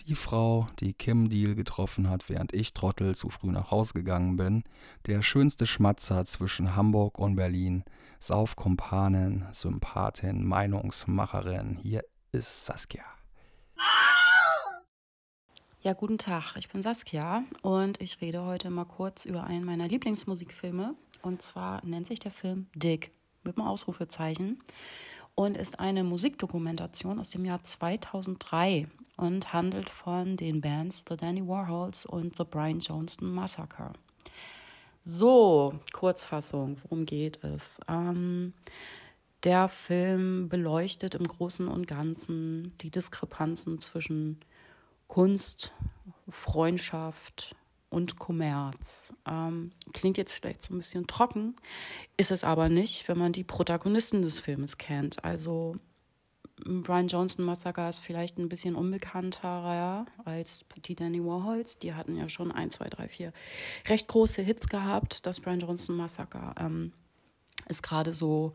Die Frau, die Kim Deal getroffen hat, während ich Trottel zu früh nach Hause gegangen bin, der schönste Schmatzer zwischen Hamburg und Berlin, Saufkompanin, Sympathin, Meinungsmacherin, hier ist Saskia. Ja, guten Tag, ich bin Saskia und ich rede heute mal kurz über einen meiner Lieblingsmusikfilme. Und zwar nennt sich der Film Dick mit einem Ausrufezeichen und ist eine Musikdokumentation aus dem Jahr 2003 und handelt von den Bands The Danny Warhols und The Brian Johnston Massacre. So, Kurzfassung, worum geht es? Ähm, der Film beleuchtet im Großen und Ganzen die Diskrepanzen zwischen Kunst, Freundschaft und Kommerz. Ähm, klingt jetzt vielleicht so ein bisschen trocken, ist es aber nicht, wenn man die Protagonisten des Filmes kennt. Also Brian Johnson Massaker ist vielleicht ein bisschen unbekannter als die Danny Warhols. Die hatten ja schon ein, zwei, drei, vier recht große Hits gehabt. Das Brian Johnson Massaker ähm, ist gerade so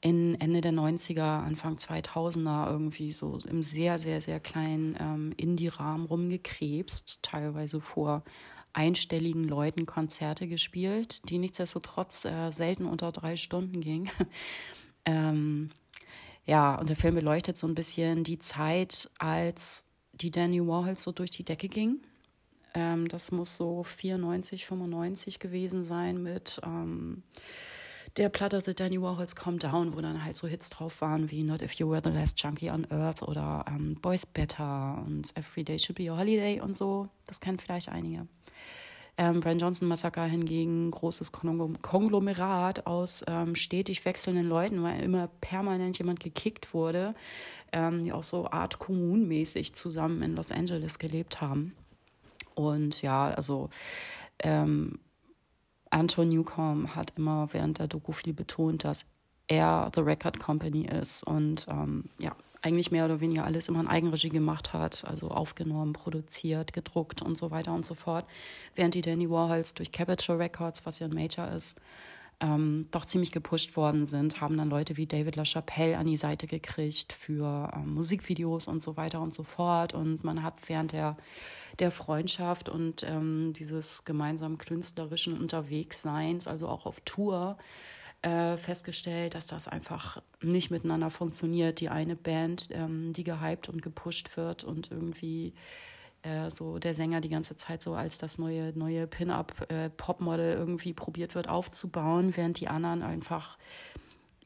in Ende der 90er, Anfang 2000er irgendwie so im sehr, sehr, sehr kleinen ähm, Indie-Rahmen rumgekrebst, teilweise vor einstelligen Leuten Konzerte gespielt, die nichtsdestotrotz äh, selten unter drei Stunden gingen. ähm, ja, und der Film beleuchtet so ein bisschen die Zeit, als die Danny Warhols so durch die Decke ging. Ähm, das muss so 94, 95 gewesen sein mit ähm, der Platte The Danny Warhols Calm Down, wo dann halt so Hits drauf waren wie Not If You Were the Last Junkie on Earth oder ähm, Boys Better und Every Day Should Be Your Holiday und so. Das kennen vielleicht einige. Ähm, Brian Johnson Massaker hingegen großes Konglomerat aus ähm, stetig wechselnden Leuten, weil immer permanent jemand gekickt wurde, ähm, die auch so Art kommunmäßig zusammen in Los Angeles gelebt haben. Und ja, also ähm, Anton Newcomb hat immer während der Doku viel betont, dass er The Record Company ist und ähm, ja, eigentlich mehr oder weniger alles immer in Eigenregie gemacht hat, also aufgenommen, produziert, gedruckt und so weiter und so fort. Während die Danny Warhols durch Capitol Records, was ja ein Major ist, ähm, doch ziemlich gepusht worden sind, haben dann Leute wie David LaChapelle an die Seite gekriegt für ähm, Musikvideos und so weiter und so fort. Und man hat während der, der Freundschaft und ähm, dieses gemeinsamen künstlerischen Unterwegsseins, also auch auf Tour, äh, festgestellt, dass das einfach nicht miteinander funktioniert. Die eine Band, ähm, die gehypt und gepusht wird und irgendwie äh, so der Sänger die ganze Zeit so als das neue, neue Pin-Up-Popmodel äh, irgendwie probiert wird aufzubauen, während die anderen einfach,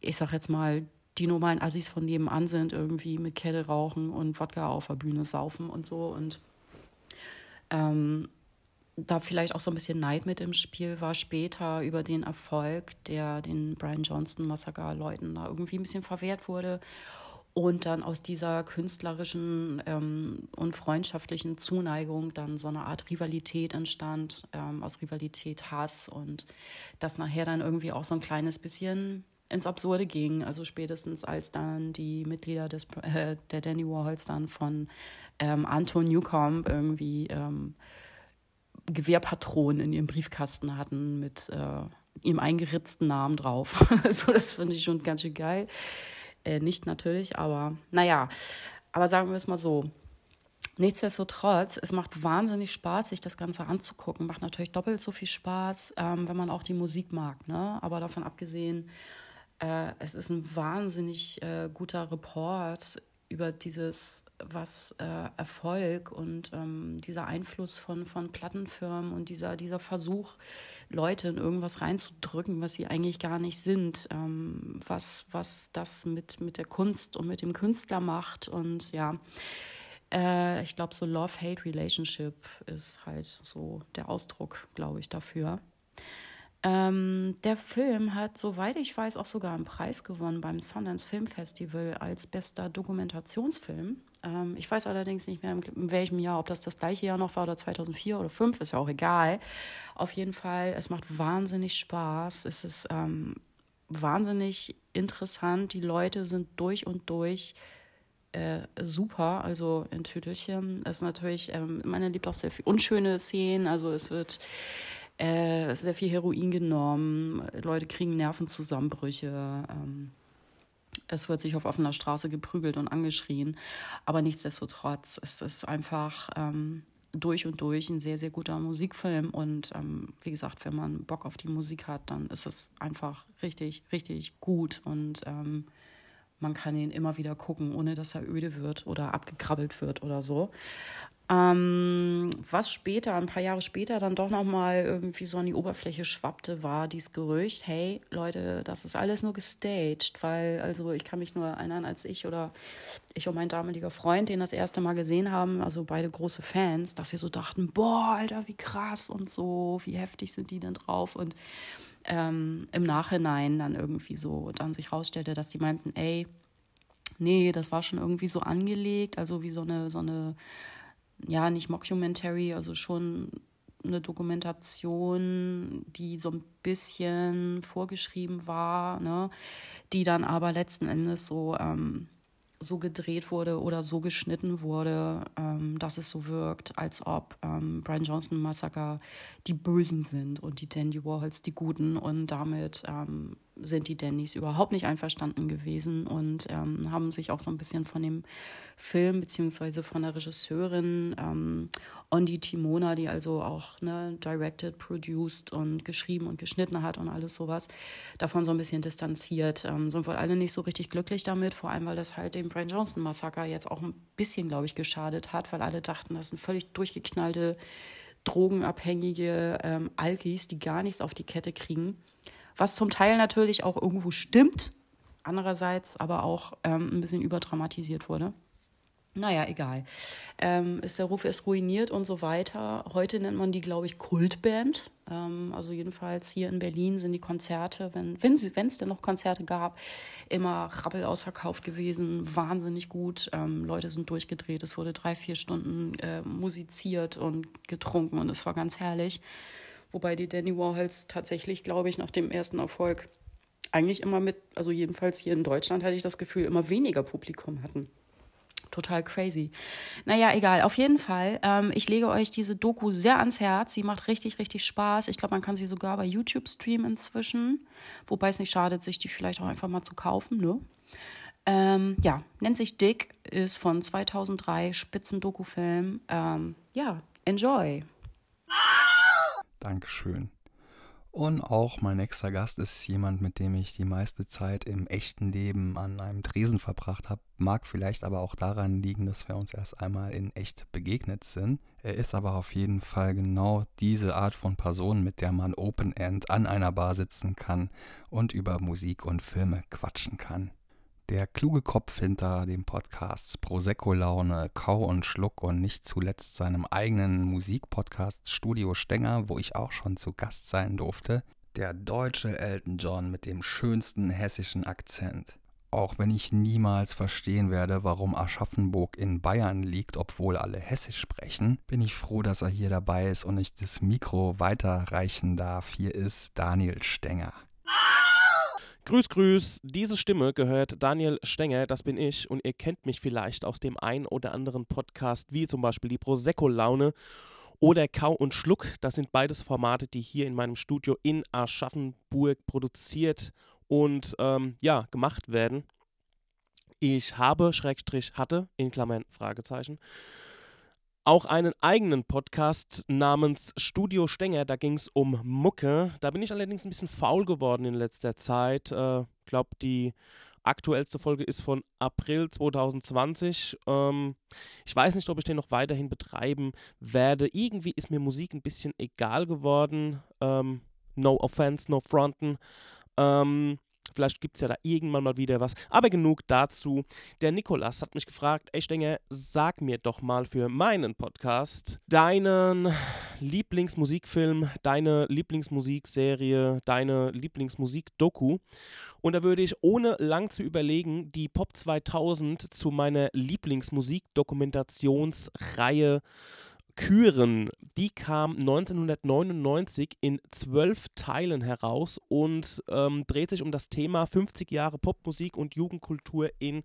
ich sag jetzt mal, die normalen Assis von nebenan sind, irgendwie mit Kette rauchen und Wodka auf der Bühne saufen und so. Und ähm, da vielleicht auch so ein bisschen Neid mit im Spiel war später über den Erfolg, der den Brian Johnston Massaker Leuten da irgendwie ein bisschen verwehrt wurde und dann aus dieser künstlerischen ähm, und freundschaftlichen Zuneigung dann so eine Art Rivalität entstand, ähm, aus Rivalität Hass und das nachher dann irgendwie auch so ein kleines bisschen ins Absurde ging. Also spätestens als dann die Mitglieder des, äh, der Danny Warhols dann von ähm, Anton Newcomb irgendwie ähm, Gewehrpatronen in ihrem Briefkasten hatten mit äh, ihrem eingeritzten Namen drauf. also das finde ich schon ganz schön geil. Äh, nicht natürlich, aber naja. Aber sagen wir es mal so. Nichtsdestotrotz, es macht wahnsinnig Spaß, sich das Ganze anzugucken. Macht natürlich doppelt so viel Spaß, ähm, wenn man auch die Musik mag. Ne? Aber davon abgesehen, äh, es ist ein wahnsinnig äh, guter Report über dieses, was äh, Erfolg und ähm, dieser Einfluss von, von Plattenfirmen und dieser, dieser Versuch, Leute in irgendwas reinzudrücken, was sie eigentlich gar nicht sind, ähm, was, was das mit, mit der Kunst und mit dem Künstler macht. Und ja, äh, ich glaube, so Love-Hate-Relationship ist halt so der Ausdruck, glaube ich, dafür. Ähm, der Film hat, soweit ich weiß, auch sogar einen Preis gewonnen beim Sundance Film Festival als bester Dokumentationsfilm. Ähm, ich weiß allerdings nicht mehr, in welchem Jahr, ob das das gleiche Jahr noch war oder 2004 oder 2005, ist ja auch egal. Auf jeden Fall, es macht wahnsinnig Spaß. Es ist ähm, wahnsinnig interessant. Die Leute sind durch und durch äh, super. Also in Tütelchen ist natürlich, ähm, man erlebt auch sehr viel unschöne Szenen. Also es wird äh, sehr viel Heroin genommen, Leute kriegen Nervenzusammenbrüche. Ähm, es wird sich auf offener Straße geprügelt und angeschrien. Aber nichtsdestotrotz ist es einfach ähm, durch und durch ein sehr, sehr guter Musikfilm. Und ähm, wie gesagt, wenn man Bock auf die Musik hat, dann ist es einfach richtig, richtig gut. Und ähm, man kann ihn immer wieder gucken, ohne dass er öde wird oder abgekrabbelt wird oder so. Ähm, was später, ein paar Jahre später, dann doch nochmal irgendwie so an die Oberfläche schwappte, war dieses Gerücht, hey Leute, das ist alles nur gestaged, weil, also ich kann mich nur erinnern, als ich oder ich und mein damaliger Freund den das erste Mal gesehen haben, also beide große Fans, dass wir so dachten, boah, Alter, wie krass und so, wie heftig sind die denn drauf? Und ähm, im Nachhinein dann irgendwie so dann sich rausstellte, dass die meinten, ey, nee, das war schon irgendwie so angelegt, also wie so eine, so eine ja, nicht Mockumentary, also schon eine Dokumentation, die so ein bisschen vorgeschrieben war, ne, die dann aber letzten Endes so, ähm, so gedreht wurde oder so geschnitten wurde, ähm, dass es so wirkt, als ob ähm, Brian Johnson Massaker die Bösen sind und die Dandy Warhols die Guten und damit ähm, sind die Dandys überhaupt nicht einverstanden gewesen und ähm, haben sich auch so ein bisschen von dem Film beziehungsweise von der Regisseurin ähm, Ondi Timona, die also auch ne, directed, produced und geschrieben und geschnitten hat und alles sowas, davon so ein bisschen distanziert. Ähm, sind wohl alle nicht so richtig glücklich damit, vor allem weil das halt dem Brian Johnson Massaker jetzt auch ein bisschen, glaube ich, geschadet hat, weil alle dachten, das sind völlig durchgeknallte drogenabhängige ähm, Alkis, die gar nichts auf die Kette kriegen was zum Teil natürlich auch irgendwo stimmt, andererseits aber auch ähm, ein bisschen überdramatisiert wurde. Naja, egal. Ähm, ist der Ruf ist ruiniert und so weiter. Heute nennt man die, glaube ich, Kultband. Ähm, also jedenfalls hier in Berlin sind die Konzerte, wenn es wenn, denn noch Konzerte gab, immer rabbel ausverkauft gewesen, wahnsinnig gut. Ähm, Leute sind durchgedreht. Es wurde drei, vier Stunden äh, musiziert und getrunken und es war ganz herrlich. Wobei die Danny Warhols tatsächlich, glaube ich, nach dem ersten Erfolg eigentlich immer mit, also jedenfalls hier in Deutschland hatte ich das Gefühl, immer weniger Publikum hatten. Total crazy. Naja, egal. Auf jeden Fall, ähm, ich lege euch diese Doku sehr ans Herz. Sie macht richtig, richtig Spaß. Ich glaube, man kann sie sogar bei YouTube streamen inzwischen. Wobei es nicht schadet, sich die vielleicht auch einfach mal zu kaufen, ne? Ähm, ja, nennt sich Dick, ist von 2003, Spitzen-Dokufilm. Ähm, ja, enjoy. Dankeschön. Und auch mein nächster Gast ist jemand, mit dem ich die meiste Zeit im echten Leben an einem Tresen verbracht habe. Mag vielleicht aber auch daran liegen, dass wir uns erst einmal in echt begegnet sind. Er ist aber auf jeden Fall genau diese Art von Person, mit der man Open End an einer Bar sitzen kann und über Musik und Filme quatschen kann. Der kluge Kopf hinter dem Podcast Prosecco-Laune, Kau und Schluck und nicht zuletzt seinem eigenen Musikpodcast Studio Stenger, wo ich auch schon zu Gast sein durfte. Der deutsche Elton John mit dem schönsten hessischen Akzent. Auch wenn ich niemals verstehen werde, warum Aschaffenburg in Bayern liegt, obwohl alle Hessisch sprechen, bin ich froh, dass er hier dabei ist und ich das Mikro weiterreichen darf. Hier ist Daniel Stenger. Grüß, grüß. Diese Stimme gehört Daniel Stenger, das bin ich. Und ihr kennt mich vielleicht aus dem ein oder anderen Podcast, wie zum Beispiel die Prosecco-Laune oder Kau und Schluck. Das sind beides Formate, die hier in meinem Studio in Aschaffenburg produziert und ähm, ja, gemacht werden. Ich habe, Schrägstrich, hatte, in Klammern, Fragezeichen, auch einen eigenen Podcast namens Studio Stenger. Da ging es um Mucke. Da bin ich allerdings ein bisschen faul geworden in letzter Zeit. Ich äh, glaube, die aktuellste Folge ist von April 2020. Ähm, ich weiß nicht, ob ich den noch weiterhin betreiben werde. Irgendwie ist mir Musik ein bisschen egal geworden. Ähm, no offense, no fronten. Ähm, Vielleicht gibt es ja da irgendwann mal wieder was. Aber genug dazu. Der Nikolas hat mich gefragt, ey Stenger, sag mir doch mal für meinen Podcast deinen Lieblingsmusikfilm, deine Lieblingsmusikserie, deine Lieblingsmusikdoku. Und da würde ich ohne lang zu überlegen die Pop 2000 zu meiner Lieblingsmusikdokumentationsreihe Küren, die kam 1999 in zwölf Teilen heraus und ähm, dreht sich um das Thema 50 Jahre Popmusik und Jugendkultur in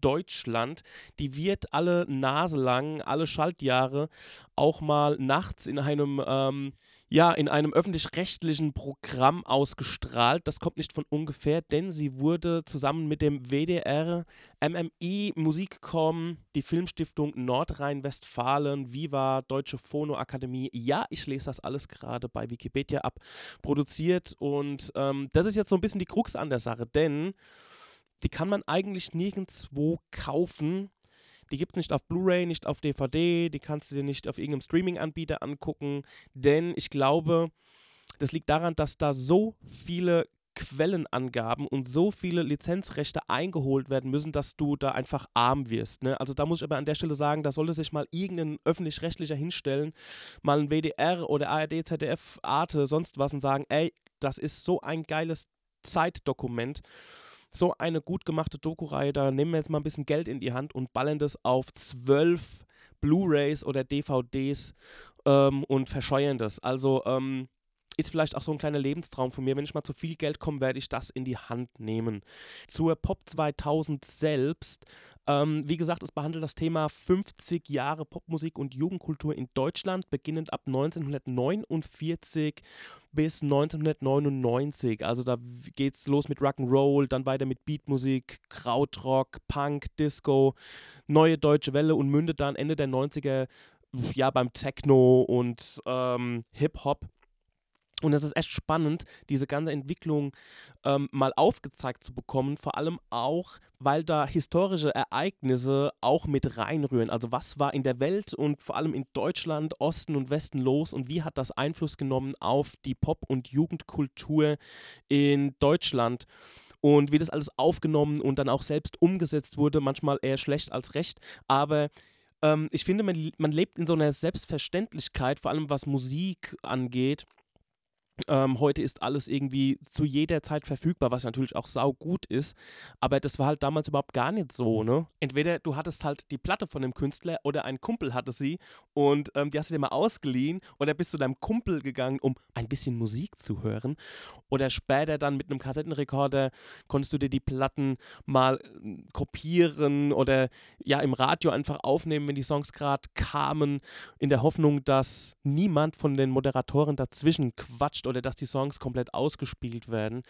Deutschland. Die wird alle Nase lang, alle Schaltjahre auch mal nachts in einem ähm, ja, in einem öffentlich-rechtlichen Programm ausgestrahlt. Das kommt nicht von ungefähr, denn sie wurde zusammen mit dem WDR, MMI, Musikcom, die Filmstiftung Nordrhein-Westfalen, Viva, Deutsche Phonoakademie, ja, ich lese das alles gerade bei Wikipedia ab, produziert. Und ähm, das ist jetzt so ein bisschen die Krux an der Sache, denn die kann man eigentlich nirgendwo kaufen die gibt es nicht auf Blu-ray, nicht auf DVD, die kannst du dir nicht auf irgendeinem Streaming-Anbieter angucken, denn ich glaube, das liegt daran, dass da so viele Quellenangaben und so viele Lizenzrechte eingeholt werden müssen, dass du da einfach arm wirst. Ne? Also da muss ich aber an der Stelle sagen, da sollte sich mal irgendein öffentlich-rechtlicher hinstellen, mal ein WDR oder ARD, ZDF, Arte, sonst was und sagen, ey, das ist so ein geiles Zeitdokument so eine gut gemachte Doku-Reihe, da nehmen wir jetzt mal ein bisschen Geld in die Hand und ballern das auf zwölf Blu-rays oder DVDs ähm, und verscheuern das. Also ähm, ist vielleicht auch so ein kleiner Lebenstraum von mir. Wenn ich mal zu viel Geld komme, werde ich das in die Hand nehmen. Zur Pop 2000 selbst Ähm, wie gesagt, es behandelt das Thema 50 Jahre Popmusik und Jugendkultur in Deutschland, beginnend ab 1949 bis 1999. Also da geht es los mit Rock'n'Roll, dann weiter mit Beatmusik, Krautrock, Punk, Disco, neue deutsche Welle und mündet dann Ende der 90er ja beim Techno und ähm, Hip-Hop. Und es ist echt spannend, diese ganze Entwicklung ähm, mal aufgezeigt zu bekommen, vor allem auch, weil da historische Ereignisse auch mit reinrühren. Also was war in der Welt und vor allem in Deutschland, Osten und Westen los und wie hat das Einfluss genommen auf die Pop- und Jugendkultur in Deutschland? Und wie das alles aufgenommen und dann auch selbst umgesetzt wurde, manchmal eher schlecht als recht. Aber ähm, ich finde, man, man lebt in so einer Selbstverständlichkeit, vor allem was Musik angeht ähm, heute ist alles irgendwie zu jeder Zeit verfügbar, was natürlich auch sau gut ist. Aber das war halt damals überhaupt gar nicht so, ne? Entweder du hattest halt die Platte von dem Künstler oder ein Kumpel hatte sie und ähm, die hast du dir mal ausgeliehen oder bist zu deinem Kumpel gegangen, um ein bisschen Musik zu hören. Oder später dann mit einem Kassettenrekorder konntest du dir die Platten mal äh, kopieren oder ja im Radio einfach aufnehmen, wenn die Songs gerade kamen, in der Hoffnung, dass niemand von den Moderatoren dazwischen quatscht oder dass die Songs komplett ausgespielt werden.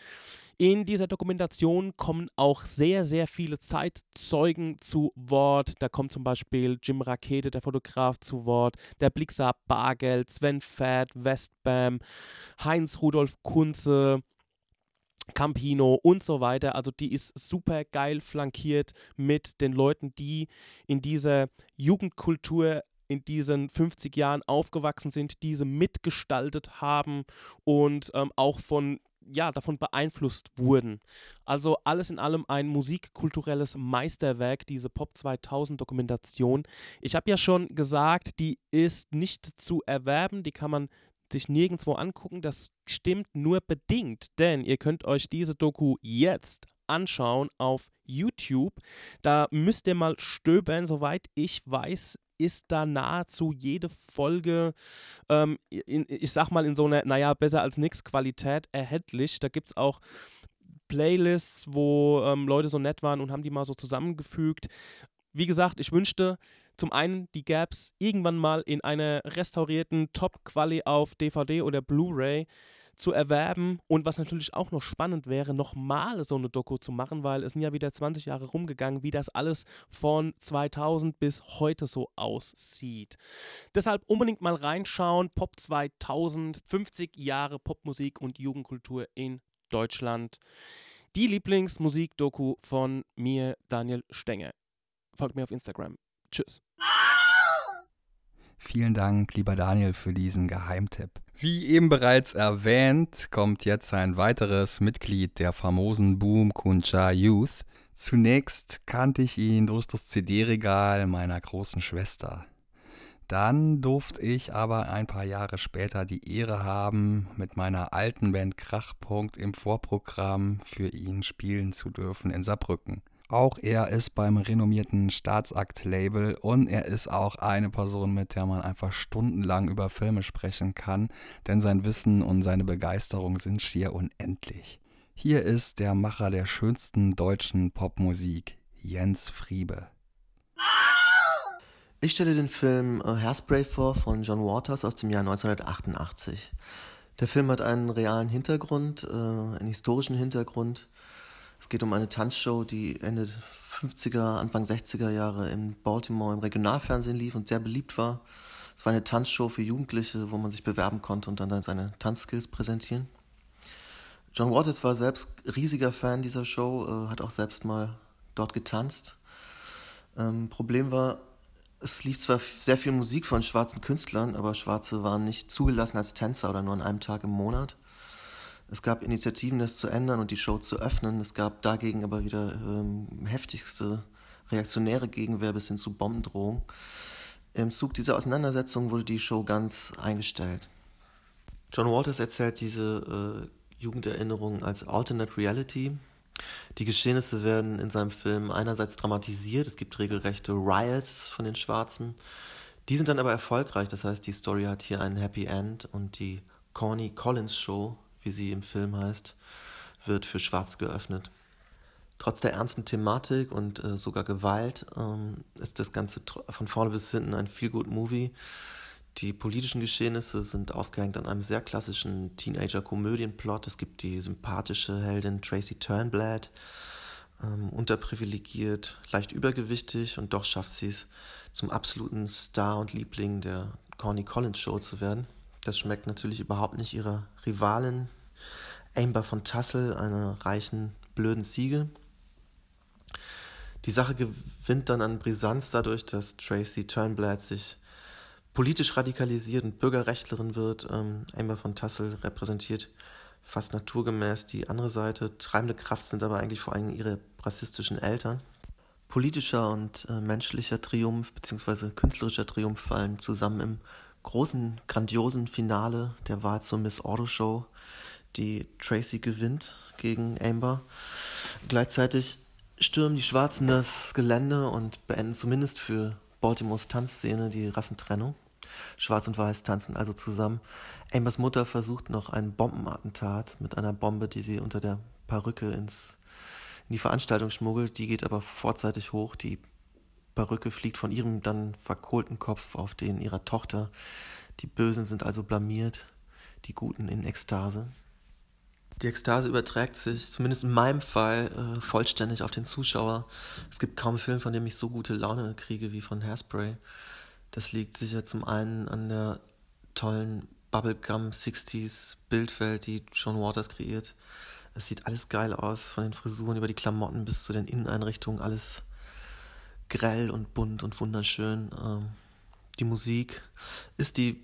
In dieser Dokumentation kommen auch sehr, sehr viele Zeitzeugen zu Wort. Da kommt zum Beispiel Jim Rakete, der Fotograf, zu Wort, der Blixer Bargeld, Sven Fett, Westbam, Heinz Rudolf Kunze, Campino und so weiter. Also die ist super geil flankiert mit den Leuten, die in dieser Jugendkultur in diesen 50 Jahren aufgewachsen sind, diese mitgestaltet haben und ähm, auch von ja, davon beeinflusst wurden. Also alles in allem ein musikkulturelles Meisterwerk, diese Pop 2000 Dokumentation. Ich habe ja schon gesagt, die ist nicht zu erwerben, die kann man sich nirgendwo angucken. Das stimmt nur bedingt, denn ihr könnt euch diese Doku jetzt anschauen auf YouTube. Da müsst ihr mal stöbern. Soweit ich weiß, ist da nahezu jede Folge, ähm, in, ich sag mal, in so einer, naja, besser als nix Qualität erhältlich. Da gibt es auch Playlists, wo ähm, Leute so nett waren und haben die mal so zusammengefügt. Wie gesagt, ich wünschte zum einen, die es irgendwann mal in einer restaurierten Top-Quali auf DVD oder Blu-ray zu erwerben und was natürlich auch noch spannend wäre, nochmal so eine Doku zu machen, weil es sind ja wieder 20 Jahre rumgegangen, wie das alles von 2000 bis heute so aussieht. Deshalb unbedingt mal reinschauen, Pop 2000, 50 Jahre Popmusik und Jugendkultur in Deutschland. Die Lieblingsmusik-Doku von mir, Daniel Stenger. Folgt mir auf Instagram. Tschüss. Vielen Dank, lieber Daniel, für diesen Geheimtipp. Wie eben bereits erwähnt, kommt jetzt ein weiteres Mitglied der famosen Boom Kuncha Youth. Zunächst kannte ich ihn durch das CD-Regal meiner großen Schwester. Dann durfte ich aber ein paar Jahre später die Ehre haben, mit meiner alten Band Krachpunkt im Vorprogramm für ihn spielen zu dürfen in Saarbrücken. Auch er ist beim renommierten Staatsakt-Label und er ist auch eine Person, mit der man einfach stundenlang über Filme sprechen kann, denn sein Wissen und seine Begeisterung sind schier unendlich. Hier ist der Macher der schönsten deutschen Popmusik, Jens Friebe. Ich stelle den Film Hairspray vor von John Waters aus dem Jahr 1988. Der Film hat einen realen Hintergrund, äh, einen historischen Hintergrund geht um eine Tanzshow, die Ende 50er, Anfang 60er Jahre in Baltimore im Regionalfernsehen lief und sehr beliebt war. Es war eine Tanzshow für Jugendliche, wo man sich bewerben konnte und dann seine Tanzskills präsentieren. John Waters war selbst riesiger Fan dieser Show, äh, hat auch selbst mal dort getanzt. Ähm, Problem war, es lief zwar sehr viel Musik von schwarzen Künstlern, aber Schwarze waren nicht zugelassen als Tänzer oder nur an einem Tag im Monat. Es gab Initiativen, das zu ändern und die Show zu öffnen. Es gab dagegen aber wieder ähm, heftigste reaktionäre Gegenwehr bis hin zu Bombendrohung. Im Zug dieser Auseinandersetzung wurde die Show ganz eingestellt. John Walters erzählt diese äh, Jugenderinnerungen als Alternate Reality. Die Geschehnisse werden in seinem Film einerseits dramatisiert, es gibt regelrechte Riots von den Schwarzen. Die sind dann aber erfolgreich, das heißt, die Story hat hier ein Happy End und die Corny Collins Show wie sie im Film heißt, wird für Schwarz geöffnet. Trotz der ernsten Thematik und äh, sogar Gewalt ähm, ist das Ganze von vorne bis hinten ein feel good Movie. Die politischen Geschehnisse sind aufgehängt an einem sehr klassischen Teenager-Komödienplot. Es gibt die sympathische Heldin Tracy Turnblad, ähm, unterprivilegiert, leicht übergewichtig und doch schafft sie es, zum absoluten Star und Liebling der Corny Collins Show zu werden. Das schmeckt natürlich überhaupt nicht ihrer Rivalin Amber von Tassel, einer reichen, blöden Ziege. Die Sache gewinnt dann an Brisanz dadurch, dass Tracy Turnblad sich politisch radikalisiert und Bürgerrechtlerin wird. Ähm, Amber von Tassel repräsentiert fast naturgemäß die andere Seite. Treibende Kraft sind aber eigentlich vor allem ihre rassistischen Eltern. Politischer und äh, menschlicher Triumph bzw. künstlerischer Triumph fallen zusammen im großen, grandiosen Finale der Wahl zur Miss Auto Show, die Tracy gewinnt gegen Amber. Gleichzeitig stürmen die Schwarzen das Gelände und beenden zumindest für Baltimores Tanzszene die Rassentrennung. Schwarz und Weiß tanzen also zusammen. Ambers Mutter versucht noch ein Bombenattentat mit einer Bombe, die sie unter der Perücke ins, in die Veranstaltung schmuggelt. Die geht aber vorzeitig hoch. Die Perücke fliegt von ihrem dann verkohlten Kopf auf den ihrer Tochter. Die Bösen sind also blamiert, die Guten in Ekstase. Die Ekstase überträgt sich, zumindest in meinem Fall, äh, vollständig auf den Zuschauer. Es gibt kaum einen Film, von dem ich so gute Laune kriege wie von Hairspray. Das liegt sicher zum einen an der tollen Bubblegum 60s Bildwelt, die John Waters kreiert. Es sieht alles geil aus, von den Frisuren über die Klamotten bis zu den Inneneinrichtungen, alles grell und bunt und wunderschön. Ähm, die Musik ist die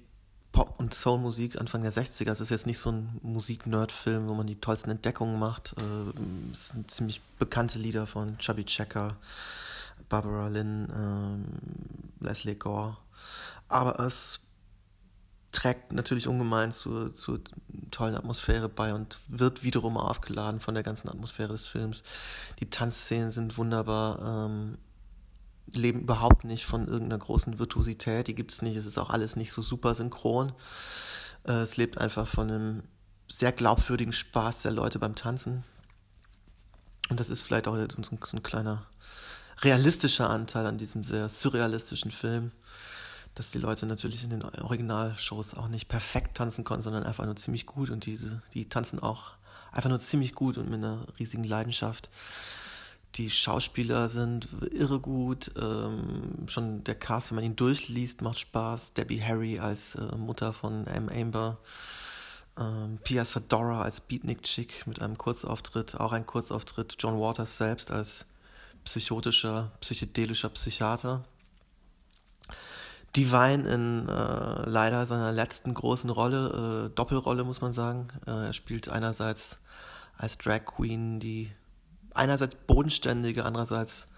Pop- und Soul-Musik Anfang der 60er. Es ist jetzt nicht so ein Musik-Nerd-Film, wo man die tollsten Entdeckungen macht. Äh, es sind ziemlich bekannte Lieder von Chubby Checker, Barbara Lynn, äh, Leslie Gore. Aber es trägt natürlich ungemein zur, zur tollen Atmosphäre bei und wird wiederum aufgeladen von der ganzen Atmosphäre des Films. Die Tanzszenen sind wunderbar. Ähm, leben überhaupt nicht von irgendeiner großen Virtuosität, die gibt es nicht, es ist auch alles nicht so super synchron. Äh, es lebt einfach von einem sehr glaubwürdigen Spaß der Leute beim Tanzen. Und das ist vielleicht auch so, so ein kleiner realistischer Anteil an diesem sehr surrealistischen Film, dass die Leute natürlich in den Originalshows auch nicht perfekt tanzen konnten, sondern einfach nur ziemlich gut und diese, die tanzen auch einfach nur ziemlich gut und mit einer riesigen Leidenschaft. Die Schauspieler sind irre gut. Ähm, schon der Cast, wenn man ihn durchliest, macht Spaß. Debbie Harry als äh, Mutter von M. Amber. Ähm, Pia Sadora als Beatnik Chick mit einem Kurzauftritt, auch ein Kurzauftritt. John Waters selbst als psychotischer, psychedelischer Psychiater. Divine in äh, leider seiner letzten großen Rolle, äh, Doppelrolle muss man sagen. Äh, er spielt einerseits als Drag Queen die einerseits bodenständige, andererseits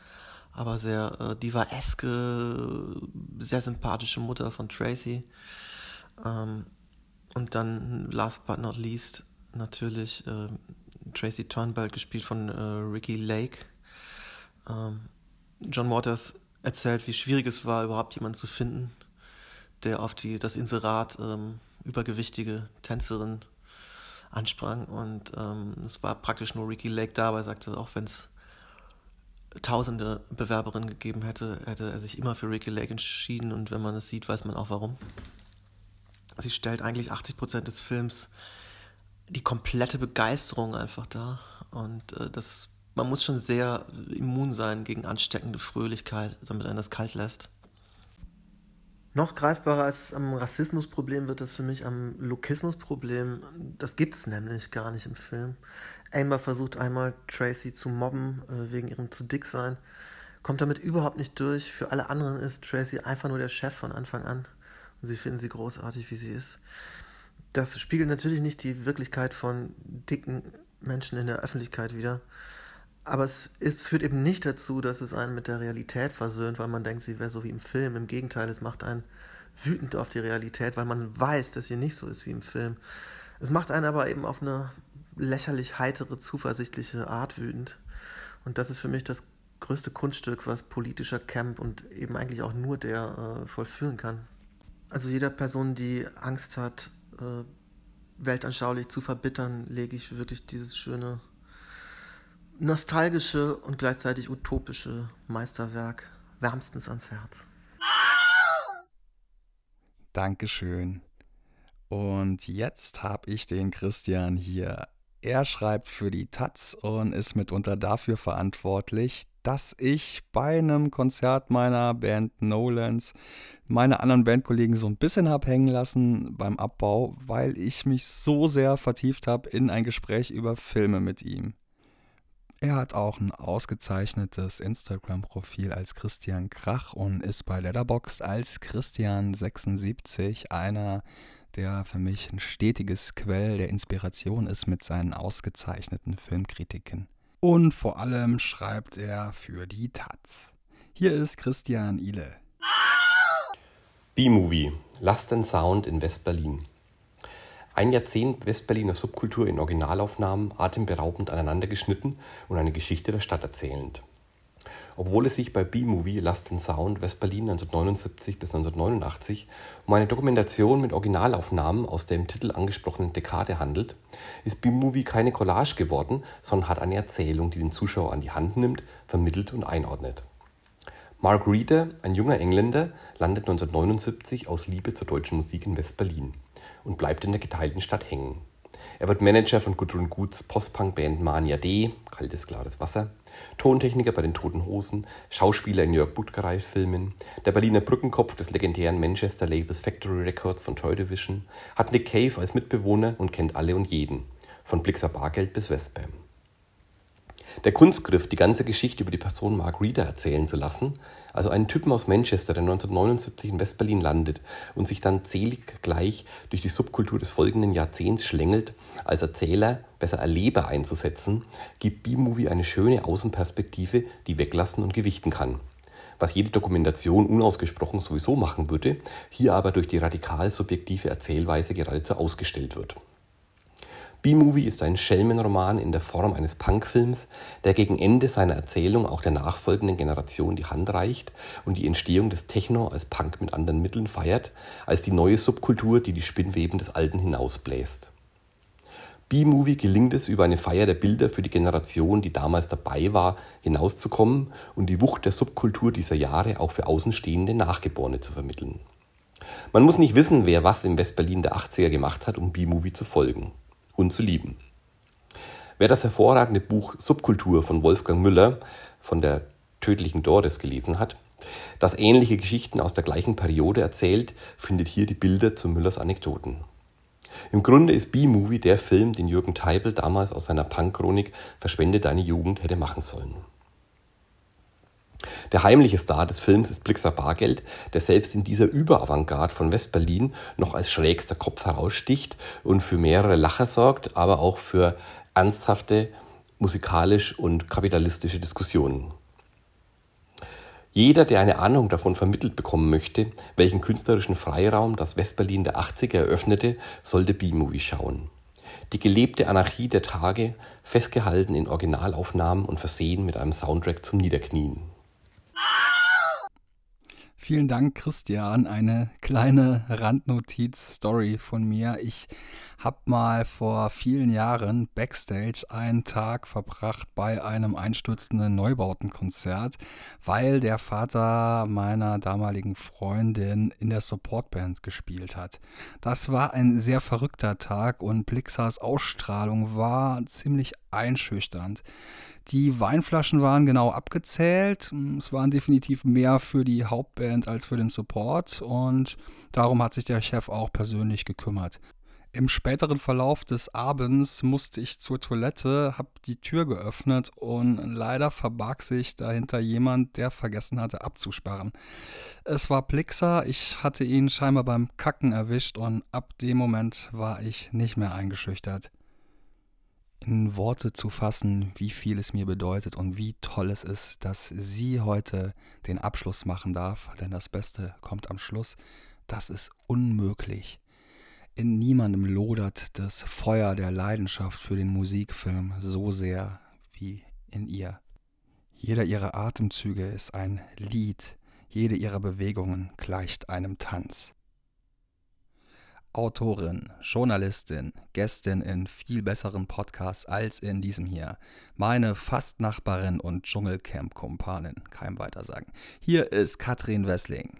aber sehr äh, diva-eske, sehr sympathische Mutter von Tracy. Ähm, und dann, last but not least, natürlich äh, Tracy Turnbull, gespielt von äh, Ricky Lake. Ähm, John Waters erzählt, wie schwierig es war, überhaupt jemanden zu finden, der auf die, das Inserat ähm, übergewichtige Tänzerin ansprang. Und ähm, es war praktisch nur Ricky Lake da, aber er sagte, auch wenn es tausende Bewerberinnen gegeben hätte, hätte er sich immer für Ricky Lake entschieden. Und wenn man es sieht, weiß man auch warum. Sie stellt eigentlich 80 Prozent des Films die komplette Begeisterung einfach dar. Und äh, das, man muss schon sehr immun sein gegen ansteckende Fröhlichkeit, damit einen das kalt lässt. Noch greifbarer als am Rassismusproblem wird das für mich am Lokismusproblem. Das gibt es nämlich gar nicht im Film. Amber versucht einmal Tracy zu mobben äh, wegen ihrem zu dick sein, kommt damit überhaupt nicht durch. Für alle anderen ist Tracy einfach nur der Chef von Anfang an und sie finden sie großartig, wie sie ist. Das spiegelt natürlich nicht die Wirklichkeit von dicken Menschen in der Öffentlichkeit wider. Aber es ist, führt eben nicht dazu, dass es einen mit der Realität versöhnt, weil man denkt, sie wäre so wie im Film. Im Gegenteil, es macht einen wütend auf die Realität, weil man weiß, dass sie nicht so ist wie im Film. Es macht einen aber eben auf eine lächerlich heitere, zuversichtliche Art wütend. Und das ist für mich das größte Kunststück, was politischer Camp und eben eigentlich auch nur der äh, vollführen kann. Also jeder Person, die Angst hat, äh, weltanschaulich zu verbittern, lege ich wirklich dieses schöne nostalgische und gleichzeitig utopische Meisterwerk wärmstens ans Herz. Dankeschön. Und jetzt habe ich den Christian hier. Er schreibt für die Taz und ist mitunter dafür verantwortlich, dass ich bei einem Konzert meiner Band Nolans meine anderen Bandkollegen so ein bisschen habe hängen lassen beim Abbau, weil ich mich so sehr vertieft habe in ein Gespräch über Filme mit ihm. Er hat auch ein ausgezeichnetes Instagram-Profil als Christian Krach und ist bei Letterboxd als Christian76 einer, der für mich ein stetiges Quell der Inspiration ist mit seinen ausgezeichneten Filmkritiken. Und vor allem schreibt er für die Taz. Hier ist Christian Ile. B-Movie, Last and Sound in West-Berlin. Ein Jahrzehnt Westberliner Subkultur in Originalaufnahmen, atemberaubend aneinander geschnitten und eine Geschichte der Stadt erzählend. Obwohl es sich bei B-Movie Last and Sound Westberlin 1979 bis 1989 um eine Dokumentation mit Originalaufnahmen aus der im Titel angesprochenen Dekade handelt, ist B-Movie keine Collage geworden, sondern hat eine Erzählung, die den Zuschauer an die Hand nimmt, vermittelt und einordnet. Mark Reeder, ein junger Engländer, landet 1979 aus Liebe zur deutschen Musik in West-Berlin und bleibt in der geteilten Stadt hängen. Er wird Manager von Gudrun Guts Postpunk-Band Mania D, kaltes, klares Wasser, Tontechniker bei den Toten Hosen, Schauspieler in Jörg Buttgerei-Filmen, der Berliner Brückenkopf des legendären Manchester-Labels Factory Records von Toy Division, hat Nick Cave als Mitbewohner und kennt alle und jeden, von Blixer Bargeld bis Westbam. Der Kunstgriff, die ganze Geschichte über die Person Mark Reeder erzählen zu lassen, also einen Typen aus Manchester, der 1979 in Westberlin landet und sich dann zählig gleich durch die Subkultur des folgenden Jahrzehnts schlängelt, als Erzähler, besser Erleber einzusetzen, gibt B-Movie eine schöne Außenperspektive, die weglassen und gewichten kann. Was jede Dokumentation unausgesprochen sowieso machen würde, hier aber durch die radikal subjektive Erzählweise geradezu ausgestellt wird. B-Movie ist ein Schelmenroman in der Form eines Punkfilms, der gegen Ende seiner Erzählung auch der nachfolgenden Generation die Hand reicht und die Entstehung des Techno als Punk mit anderen Mitteln feiert, als die neue Subkultur, die die Spinnweben des Alten hinausbläst. B-Movie gelingt es, über eine Feier der Bilder für die Generation, die damals dabei war, hinauszukommen und die Wucht der Subkultur dieser Jahre auch für außenstehende Nachgeborene zu vermitteln. Man muss nicht wissen, wer was im Westberlin der 80er gemacht hat, um B-Movie zu folgen und zu lieben. Wer das hervorragende Buch Subkultur von Wolfgang Müller von der tödlichen Doris gelesen hat, das ähnliche Geschichten aus der gleichen Periode erzählt, findet hier die Bilder zu Müllers Anekdoten. Im Grunde ist B-Movie der Film, den Jürgen Teibel damals aus seiner Punk-Chronik Verschwende deine Jugend hätte machen sollen. Der heimliche Star des Films ist Blixer Bargeld, der selbst in dieser Überavantgarde von Westberlin noch als schrägster Kopf heraussticht und für mehrere Lacher sorgt, aber auch für ernsthafte musikalisch und kapitalistische Diskussionen. Jeder, der eine Ahnung davon vermittelt bekommen möchte, welchen künstlerischen Freiraum das Westberlin der 80er eröffnete, sollte B-Movie schauen. Die gelebte Anarchie der Tage, festgehalten in Originalaufnahmen und versehen mit einem Soundtrack zum Niederknien. Vielen Dank, Christian. Eine kleine Randnotiz-Story von mir. Ich habe mal vor vielen Jahren backstage einen Tag verbracht bei einem einstürzenden Neubautenkonzert, weil der Vater meiner damaligen Freundin in der Supportband gespielt hat. Das war ein sehr verrückter Tag und Blixers Ausstrahlung war ziemlich einschüchternd. Die Weinflaschen waren genau abgezählt. Es waren definitiv mehr für die Hauptband als für den Support und darum hat sich der Chef auch persönlich gekümmert. Im späteren Verlauf des Abends musste ich zur Toilette, habe die Tür geöffnet und leider verbarg sich dahinter jemand, der vergessen hatte abzusperren. Es war Plixer, ich hatte ihn scheinbar beim Kacken erwischt und ab dem Moment war ich nicht mehr eingeschüchtert in Worte zu fassen, wie viel es mir bedeutet und wie toll es ist, dass sie heute den Abschluss machen darf, denn das Beste kommt am Schluss, das ist unmöglich. In niemandem lodert das Feuer der Leidenschaft für den Musikfilm so sehr wie in ihr. Jeder ihrer Atemzüge ist ein Lied, jede ihrer Bewegungen gleicht einem Tanz. Autorin, Journalistin, Gästin in viel besseren Podcasts als in diesem hier. Meine Fastnachbarin und Dschungelcamp-Kumpanin, kein weiter sagen. Hier ist Katrin Wessling.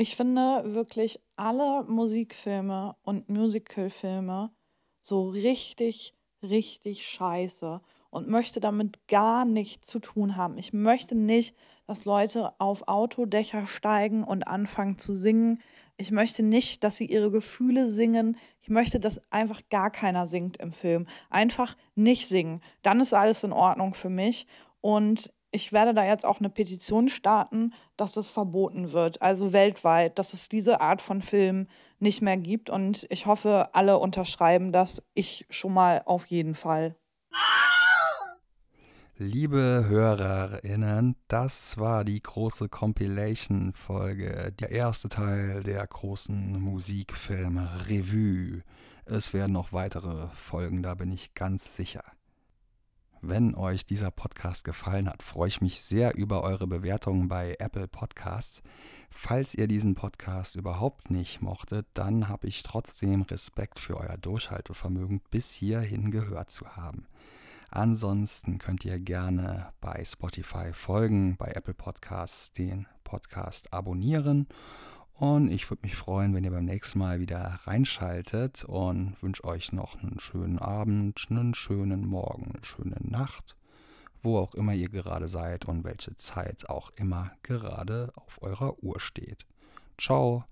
Ich finde wirklich alle Musikfilme und Musicalfilme so richtig, richtig scheiße und möchte damit gar nichts zu tun haben. Ich möchte nicht, dass Leute auf Autodächer steigen und anfangen zu singen. Ich möchte nicht, dass sie ihre Gefühle singen. Ich möchte, dass einfach gar keiner singt im Film. Einfach nicht singen. Dann ist alles in Ordnung für mich. Und ich werde da jetzt auch eine Petition starten, dass das verboten wird, also weltweit, dass es diese Art von Film nicht mehr gibt. Und ich hoffe, alle unterschreiben das. Ich schon mal auf jeden Fall. Liebe HörerInnen, das war die große Compilation-Folge, der erste Teil der großen Musikfilm-Revue. Es werden noch weitere Folgen, da bin ich ganz sicher. Wenn euch dieser Podcast gefallen hat, freue ich mich sehr über eure Bewertungen bei Apple Podcasts. Falls ihr diesen Podcast überhaupt nicht mochtet, dann habe ich trotzdem Respekt für euer Durchhaltevermögen, bis hierhin gehört zu haben. Ansonsten könnt ihr gerne bei Spotify folgen, bei Apple Podcasts den Podcast abonnieren. Und ich würde mich freuen, wenn ihr beim nächsten Mal wieder reinschaltet und wünsche euch noch einen schönen Abend, einen schönen Morgen, eine schöne Nacht, wo auch immer ihr gerade seid und welche Zeit auch immer gerade auf eurer Uhr steht. Ciao.